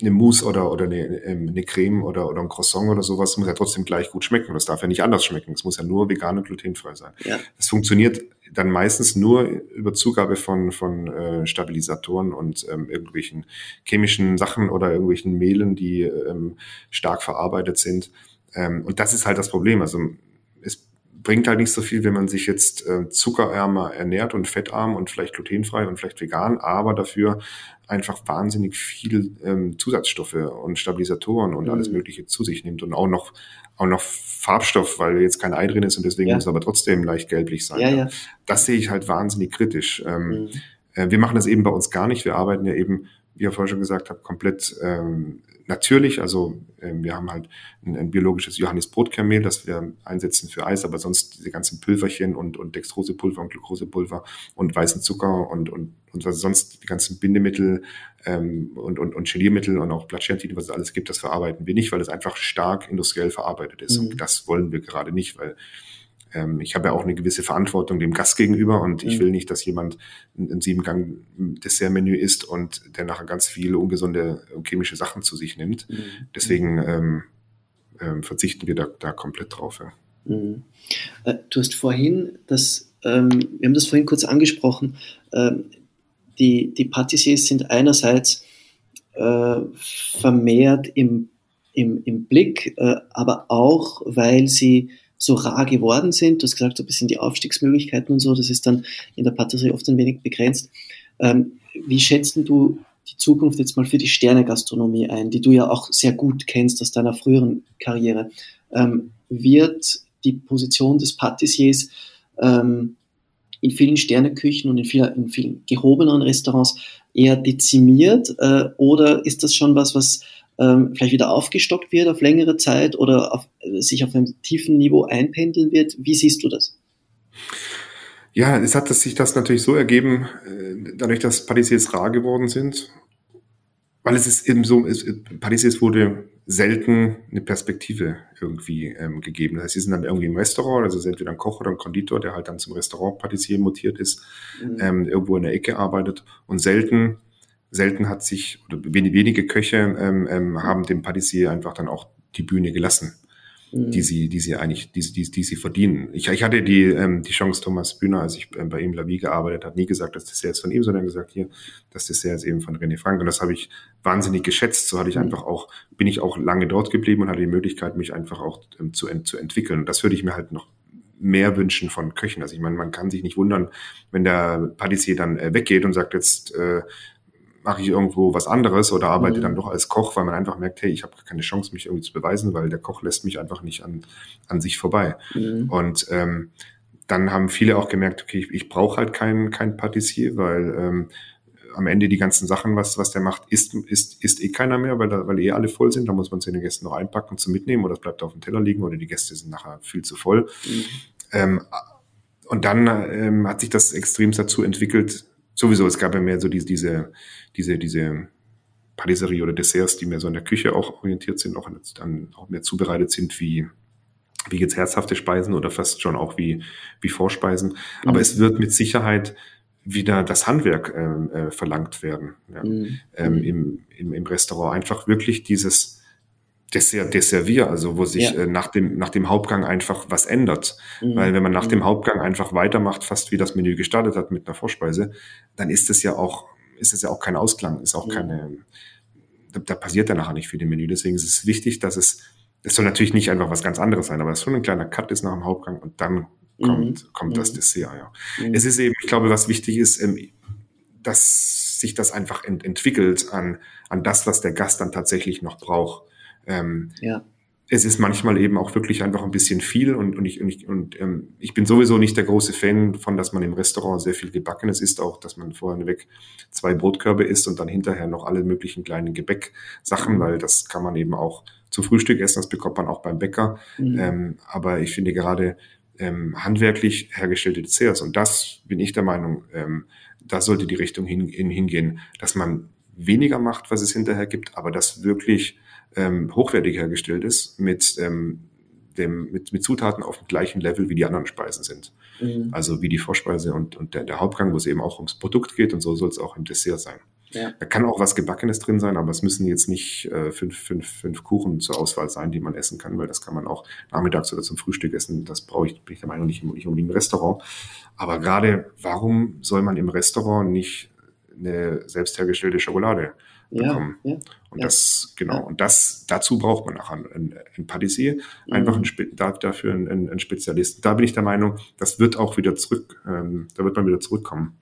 eine Mousse oder, oder eine, ähm, eine Creme oder, oder ein Croissant oder sowas muss ja trotzdem gleich gut schmecken. Das darf ja nicht anders schmecken. Es muss ja nur vegan und glutenfrei sein. Ja. Das funktioniert dann meistens nur über Zugabe von, von äh, Stabilisatoren und ähm, irgendwelchen chemischen Sachen oder irgendwelchen Mehlen, die ähm, stark verarbeitet sind. Ähm, und das ist halt das Problem. Also es bringt halt nicht so viel, wenn man sich jetzt äh, zuckerärmer ernährt und fettarm und vielleicht glutenfrei und vielleicht vegan, aber dafür einfach wahnsinnig viel ähm, Zusatzstoffe und Stabilisatoren und mhm. alles Mögliche zu sich nimmt und auch noch auch noch Farbstoff, weil jetzt kein Ei drin ist und deswegen ja. muss aber trotzdem leicht gelblich sein. Ja, ja. Das sehe ich halt wahnsinnig kritisch. Ähm, mhm. Äh, wir machen das eben bei uns gar nicht. Wir arbeiten ja eben, wie ich vorher schon gesagt habe, komplett ähm, natürlich. Also ähm, wir haben halt ein, ein biologisches Johannisbrotkermehl, das wir einsetzen für Eis, aber sonst diese ganzen Pülverchen und, und Dextrosepulver und Glukosepulver und weißen Zucker und, und, und was sonst die ganzen Bindemittel ähm, und, und, und Geliermittel und auch Blattsterntin, was es alles gibt, das verarbeiten wir nicht, weil es einfach stark industriell verarbeitet ist. Mhm. Und das wollen wir gerade nicht, weil ähm, ich habe ja auch eine gewisse Verantwortung dem Gast gegenüber und ich mhm. will nicht, dass jemand ein, ein siebengang Dessertmenü isst und der nachher ganz viele ungesunde chemische Sachen zu sich nimmt. Mhm. Deswegen ähm, ähm, verzichten wir da, da komplett drauf. Ja. Mhm. Äh, du hast vorhin das, ähm, wir haben das vorhin kurz angesprochen, ähm, die, die Patissiers sind einerseits äh, vermehrt im, im, im Blick, äh, aber auch, weil sie so rar geworden sind. Du hast gesagt, so ein bisschen die Aufstiegsmöglichkeiten und so, das ist dann in der Patisserie oft ein wenig begrenzt. Ähm, wie schätzt du die Zukunft jetzt mal für die Sternegastronomie ein, die du ja auch sehr gut kennst aus deiner früheren Karriere? Ähm, wird die Position des Patissiers ähm, in vielen Sterneküchen und in, viel, in vielen gehobenen Restaurants eher dezimiert äh, oder ist das schon was, was ähm, vielleicht wieder aufgestockt wird auf längere Zeit oder auf, äh, sich auf einem tiefen Niveau einpendeln wird. Wie siehst du das? Ja, es hat sich das natürlich so ergeben, äh, dadurch, dass Patissiers rar geworden sind, weil es ist eben so, es, Patissiers wurde selten eine Perspektive irgendwie ähm, gegeben. Das heißt, sie sind dann irgendwie im Restaurant, also sind entweder ein Koch oder ein Konditor, der halt dann zum Restaurant-Patissier mutiert ist, mhm. ähm, irgendwo in der Ecke arbeitet und selten selten hat sich, oder wenige Köche ähm, ähm, haben dem Patissier einfach dann auch die Bühne gelassen, mhm. die sie, die sie eigentlich, die, die, die sie verdienen. Ich, ich hatte die, ähm, die Chance, Thomas Bühner, als ich ähm, bei ihm Lavie gearbeitet habe, nie gesagt, das Dessert ist von ihm, sondern gesagt, hier, das Dessert ist eben von René Frank. Und das habe ich wahnsinnig geschätzt. So hatte ich mhm. einfach auch, bin ich auch lange dort geblieben und hatte die Möglichkeit, mich einfach auch ähm, zu, zu entwickeln. Und das würde ich mir halt noch mehr wünschen von Köchen. Also ich meine, man kann sich nicht wundern, wenn der Patissier dann äh, weggeht und sagt jetzt, äh, mache ich irgendwo was anderes oder arbeite mhm. dann doch als Koch, weil man einfach merkt, hey, ich habe keine Chance, mich irgendwie zu beweisen, weil der Koch lässt mich einfach nicht an, an sich vorbei. Mhm. Und ähm, dann haben viele auch gemerkt, okay, ich, ich brauche halt keinen kein Patissier, weil ähm, am Ende die ganzen Sachen, was, was der macht, ist, ist, ist eh keiner mehr, weil, da, weil eh alle voll sind. Da muss man es den Gästen noch einpacken zum Mitnehmen oder es bleibt auf dem Teller liegen oder die Gäste sind nachher viel zu voll. Mhm. Ähm, und dann ähm, hat sich das extrem dazu entwickelt, sowieso, es gab ja mehr so diese, diese, diese, diese Patisserie oder Desserts, die mehr so in der Küche auch orientiert sind, auch, dann auch mehr zubereitet sind wie, wie jetzt herzhafte Speisen oder fast schon auch wie, wie Vorspeisen. Mhm. Aber es wird mit Sicherheit wieder das Handwerk ähm, äh, verlangt werden ja, mhm. ähm, im, im, im Restaurant. Einfach wirklich dieses, Dessert, Desservier, also wo sich ja. äh, nach, dem, nach dem Hauptgang einfach was ändert. Mhm. Weil wenn man nach mhm. dem Hauptgang einfach weitermacht, fast wie das Menü gestartet hat mit einer Vorspeise, dann ist es ja auch, ist es ja auch kein Ausklang, ist auch mhm. keine, da, da passiert ja nachher nicht viel im Menü. Deswegen ist es wichtig, dass es, es soll natürlich nicht einfach was ganz anderes sein, aber es schon ein kleiner Cut ist nach dem Hauptgang und dann kommt, mhm. kommt das mhm. Dessert, ja. Mhm. Es ist eben, ich glaube, was wichtig ist, ähm, dass sich das einfach ent entwickelt an, an das, was der Gast dann tatsächlich noch braucht. Ähm, ja. Es ist manchmal eben auch wirklich einfach ein bisschen viel und, und ich, und, ich, und ähm, ich bin sowieso nicht der große Fan von, dass man im Restaurant sehr viel Gebackenes isst, auch dass man vorher weg zwei Brotkörbe isst und dann hinterher noch alle möglichen kleinen Gebäcksachen, weil das kann man eben auch zum Frühstück essen, das bekommt man auch beim Bäcker. Mhm. Ähm, aber ich finde gerade ähm, handwerklich hergestellte Desserts, und das bin ich der Meinung, ähm, da sollte die Richtung hin, hin, hingehen, dass man weniger macht, was es hinterher gibt, aber das wirklich ähm, hochwertig hergestellt ist, mit, ähm, dem, mit, mit Zutaten auf dem gleichen Level wie die anderen Speisen sind. Mhm. Also wie die Vorspeise und, und der, der Hauptgang, wo es eben auch ums Produkt geht und so soll es auch im Dessert sein. Ja. Da kann auch was Gebackenes drin sein, aber es müssen jetzt nicht äh, fünf, fünf, fünf Kuchen zur Auswahl sein, die man essen kann, weil das kann man auch nachmittags oder zum Frühstück essen. Das brauche ich, bin ich der Meinung, nicht, nicht unbedingt im Restaurant. Aber gerade, warum soll man im Restaurant nicht eine selbst hergestellte Schokolade bekommen. Ja, ja, und ja. das, genau, und das, dazu braucht man auch einen, einen Patissier, mhm. einfach einen, dafür einen, einen Spezialisten. Da bin ich der Meinung, das wird auch wieder zurück, ähm, da wird man wieder zurückkommen.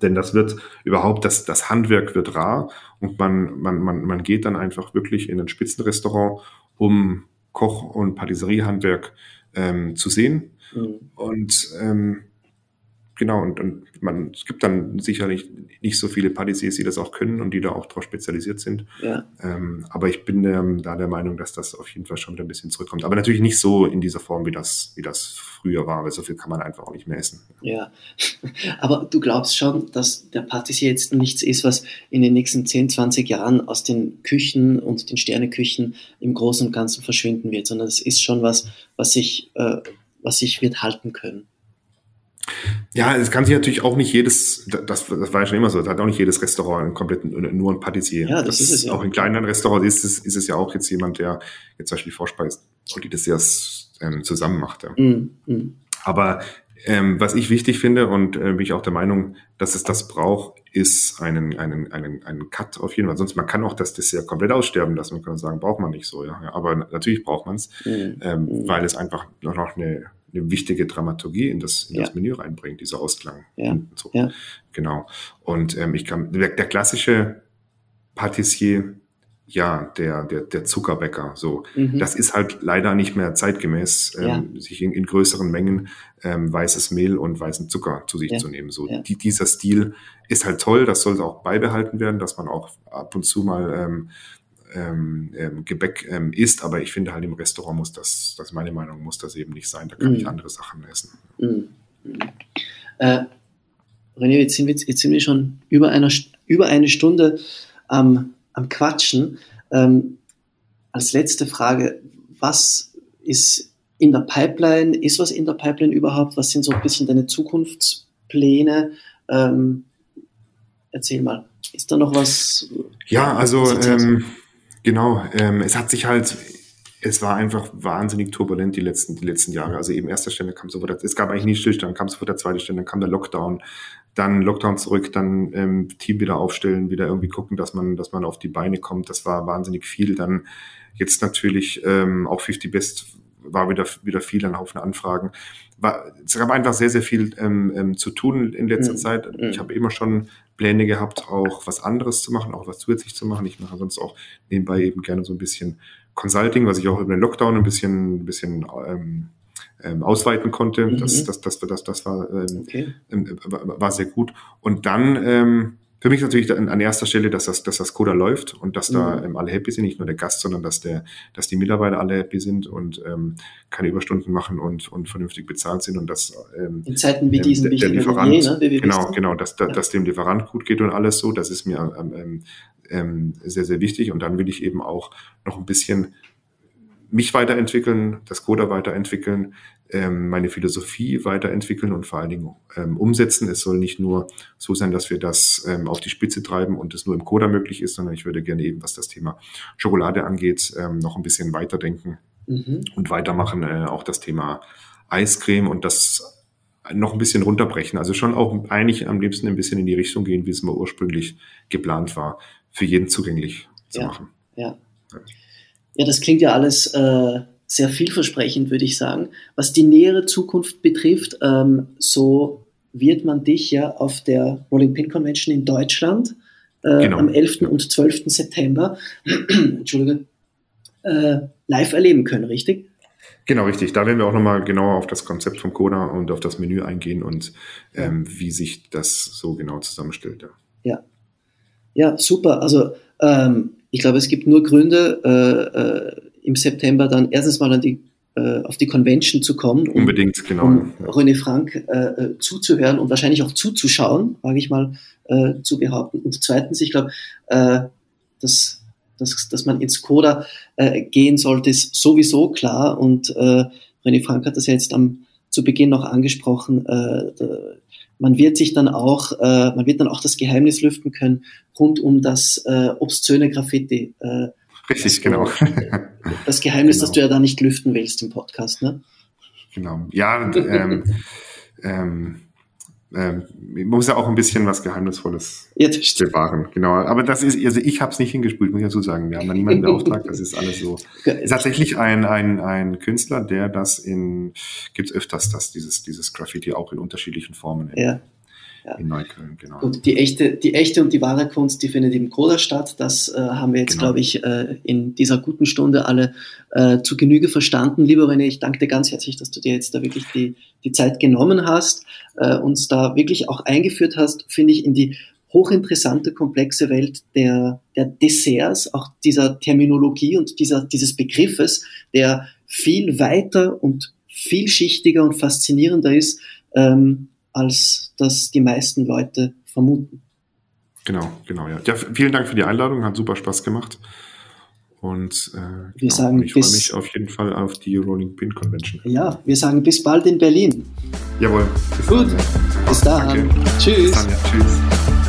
Denn das wird überhaupt, das, das Handwerk wird rar und man, man, man, man geht dann einfach wirklich in ein Spitzenrestaurant, um Koch- und Patisseriehandwerk ähm, zu sehen. Mhm. Und ähm, genau, und, und man, es gibt dann sicherlich nicht so viele Patissiers, die das auch können und die da auch drauf spezialisiert sind. Ja. Ähm, aber ich bin ähm, da der Meinung, dass das auf jeden Fall schon wieder ein bisschen zurückkommt. Aber natürlich nicht so in dieser Form, wie das, wie das früher war, weil so viel kann man einfach auch nicht mehr essen. Ja, aber du glaubst schon, dass der Patissier jetzt nichts ist, was in den nächsten 10, 20 Jahren aus den Küchen und den Sterneküchen im Großen und Ganzen verschwinden wird, sondern es ist schon was, was sich, äh, was sich wird halten können. Ja, es kann sich natürlich auch nicht jedes, das, das war ja schon immer so, das hat auch nicht jedes Restaurant einen kompletten, nur ein Patissier. Ja, das, das ist es ja. Auch in kleinen Restaurants ist es, ist es ja auch jetzt jemand, der jetzt zum Beispiel vorspeist und die Desserts ähm, zusammen macht. Ja. Mm, mm. Aber ähm, was ich wichtig finde und äh, bin ich auch der Meinung, dass es das braucht, ist einen, einen, einen, einen Cut auf jeden Fall. Sonst man kann auch das Dessert komplett aussterben lassen. Man kann sagen, braucht man nicht so. Ja. Aber natürlich braucht man es, mm, ähm, mm. weil es einfach noch eine eine wichtige Dramaturgie in das, in ja. das Menü reinbringt, dieser Ausklang. Ja. So. ja. Genau. Und ähm, ich kann, der, der klassische Patissier, ja, der, der, der Zuckerbäcker, so. Mhm. Das ist halt leider nicht mehr zeitgemäß, ähm, ja. sich in, in größeren Mengen ähm, weißes Mehl und weißen Zucker zu sich ja. zu nehmen. So, ja. die, dieser Stil ist halt toll, das soll auch beibehalten werden, dass man auch ab und zu mal ähm, ähm, ähm, Gebäck ähm, isst, aber ich finde halt im Restaurant muss das, das ist meine Meinung, muss das eben nicht sein. Da kann mm. ich andere Sachen essen. Mm. Äh, René, jetzt sind, wir, jetzt sind wir schon über, einer, über eine Stunde am, am Quatschen. Ähm, als letzte Frage, was ist in der Pipeline? Ist was in der Pipeline überhaupt? Was sind so ein bisschen deine Zukunftspläne? Ähm, erzähl mal. Ist da noch was? Ja, also ähm, Genau, ähm, es hat sich halt, es war einfach wahnsinnig turbulent die letzten, die letzten Jahre. Also eben erster Stelle kam sofort, es gab eigentlich nie Stillstand, kam sofort der zweite Stelle, dann kam der Lockdown, dann Lockdown zurück, dann ähm, Team wieder aufstellen, wieder irgendwie gucken, dass man, dass man auf die Beine kommt. Das war wahnsinnig viel. Dann jetzt natürlich ähm, auch 50 Best war wieder, wieder viel, ein Haufen Anfragen. War, es gab einfach sehr, sehr viel ähm, ähm, zu tun in letzter mhm. Zeit. Ich habe immer schon Pläne gehabt, auch was anderes zu machen, auch was zusätzlich zu machen. Ich mache sonst auch nebenbei eben gerne so ein bisschen Consulting, was ich auch über den Lockdown ein bisschen, ein bisschen ähm, ähm, ausweiten konnte. Mhm. Das, das, das, das, das war, ähm, okay. ähm, war sehr gut. Und dann ähm, für mich natürlich an, an erster Stelle, dass das, dass das Coda läuft und dass mhm. da ähm, alle happy sind, nicht nur der Gast, sondern dass der, dass die Mitarbeiter alle happy sind und ähm, keine Überstunden machen und, und vernünftig bezahlt sind und dass ähm, in Zeiten wie ähm, diesen der, der Lieferant, je, ne, genau, genau, dass, ja. dass dem Lieferant gut geht und alles so, das ist mir ähm, ähm, sehr, sehr wichtig. Und dann will ich eben auch noch ein bisschen mich weiterentwickeln, das Coda weiterentwickeln, ähm, meine Philosophie weiterentwickeln und vor allen Dingen ähm, umsetzen. Es soll nicht nur so sein, dass wir das ähm, auf die Spitze treiben und es nur im Coda möglich ist, sondern ich würde gerne eben, was das Thema Schokolade angeht, ähm, noch ein bisschen weiterdenken mhm. und weitermachen. Äh, auch das Thema Eiscreme und das noch ein bisschen runterbrechen. Also schon auch eigentlich am liebsten ein bisschen in die Richtung gehen, wie es mal ursprünglich geplant war, für jeden zugänglich zu ja, machen. Ja. ja, das klingt ja alles äh, sehr vielversprechend, würde ich sagen. Was die nähere Zukunft betrifft, ähm, so wird man dich ja auf der Rolling Pin Convention in Deutschland äh, genau. am 11. und 12. September Entschuldige, äh, live erleben können, richtig? Genau, richtig. Da werden wir auch nochmal genauer auf das Konzept vom Coda und auf das Menü eingehen und ähm, wie sich das so genau zusammenstellt. Ja, ja, ja super. Also ähm, ich glaube, es gibt nur Gründe, äh, äh, im September dann erstens mal an die, äh, auf die Convention zu kommen. Um, Unbedingt, genau. Um René Frank äh, äh, zuzuhören und wahrscheinlich auch zuzuschauen, wage ich mal äh, zu behaupten. Und zweitens, ich glaube, äh, dass, dass, dass man ins Coda äh, gehen sollte, ist sowieso klar. Und äh, René Frank hat das ja jetzt am, zu Beginn noch angesprochen. Äh, man wird sich dann auch, äh, man wird dann auch das Geheimnis lüften können rund um das äh, obszöne Graffiti. Äh, Richtig, das, genau. Das Geheimnis, genau. das du ja da nicht lüften willst im Podcast, ne? Genau. Ja, ähm, ähm, ähm, man muss ja auch ein bisschen was Geheimnisvolles ja, bewahren. Genau. Aber das ist, also ich habe es nicht hingespült, muss ich dazu sagen. Wir haben da niemanden beauftragt, das ist alles so. Ist tatsächlich ein, ein, ein Künstler, der das in, gibt es öfters, dass dieses, dieses Graffiti auch in unterschiedlichen Formen ja ja. in Neukölln, genau. Gut, die echte, die echte und die wahre Kunst, die findet im Coda statt. Das äh, haben wir jetzt, genau. glaube ich, äh, in dieser guten Stunde alle äh, zu Genüge verstanden. Lieber René, ich danke dir ganz herzlich, dass du dir jetzt da wirklich die, die Zeit genommen hast, äh, uns da wirklich auch eingeführt hast, finde ich, in die hochinteressante, komplexe Welt der, der Desserts, auch dieser Terminologie und dieser, dieses Begriffes, der viel weiter und vielschichtiger und faszinierender ist, ähm, als das die meisten Leute vermuten. Genau, genau, ja. ja vielen Dank für die Einladung, hat super Spaß gemacht. Und äh, wir genau, sagen ich freue mich auf jeden Fall auf die Rolling Pin Convention. Ja, wir sagen bis bald in Berlin. Jawohl. Bis Gut, dann, ja. bis dann. Tschüss. Bis dann, ja. Tschüss.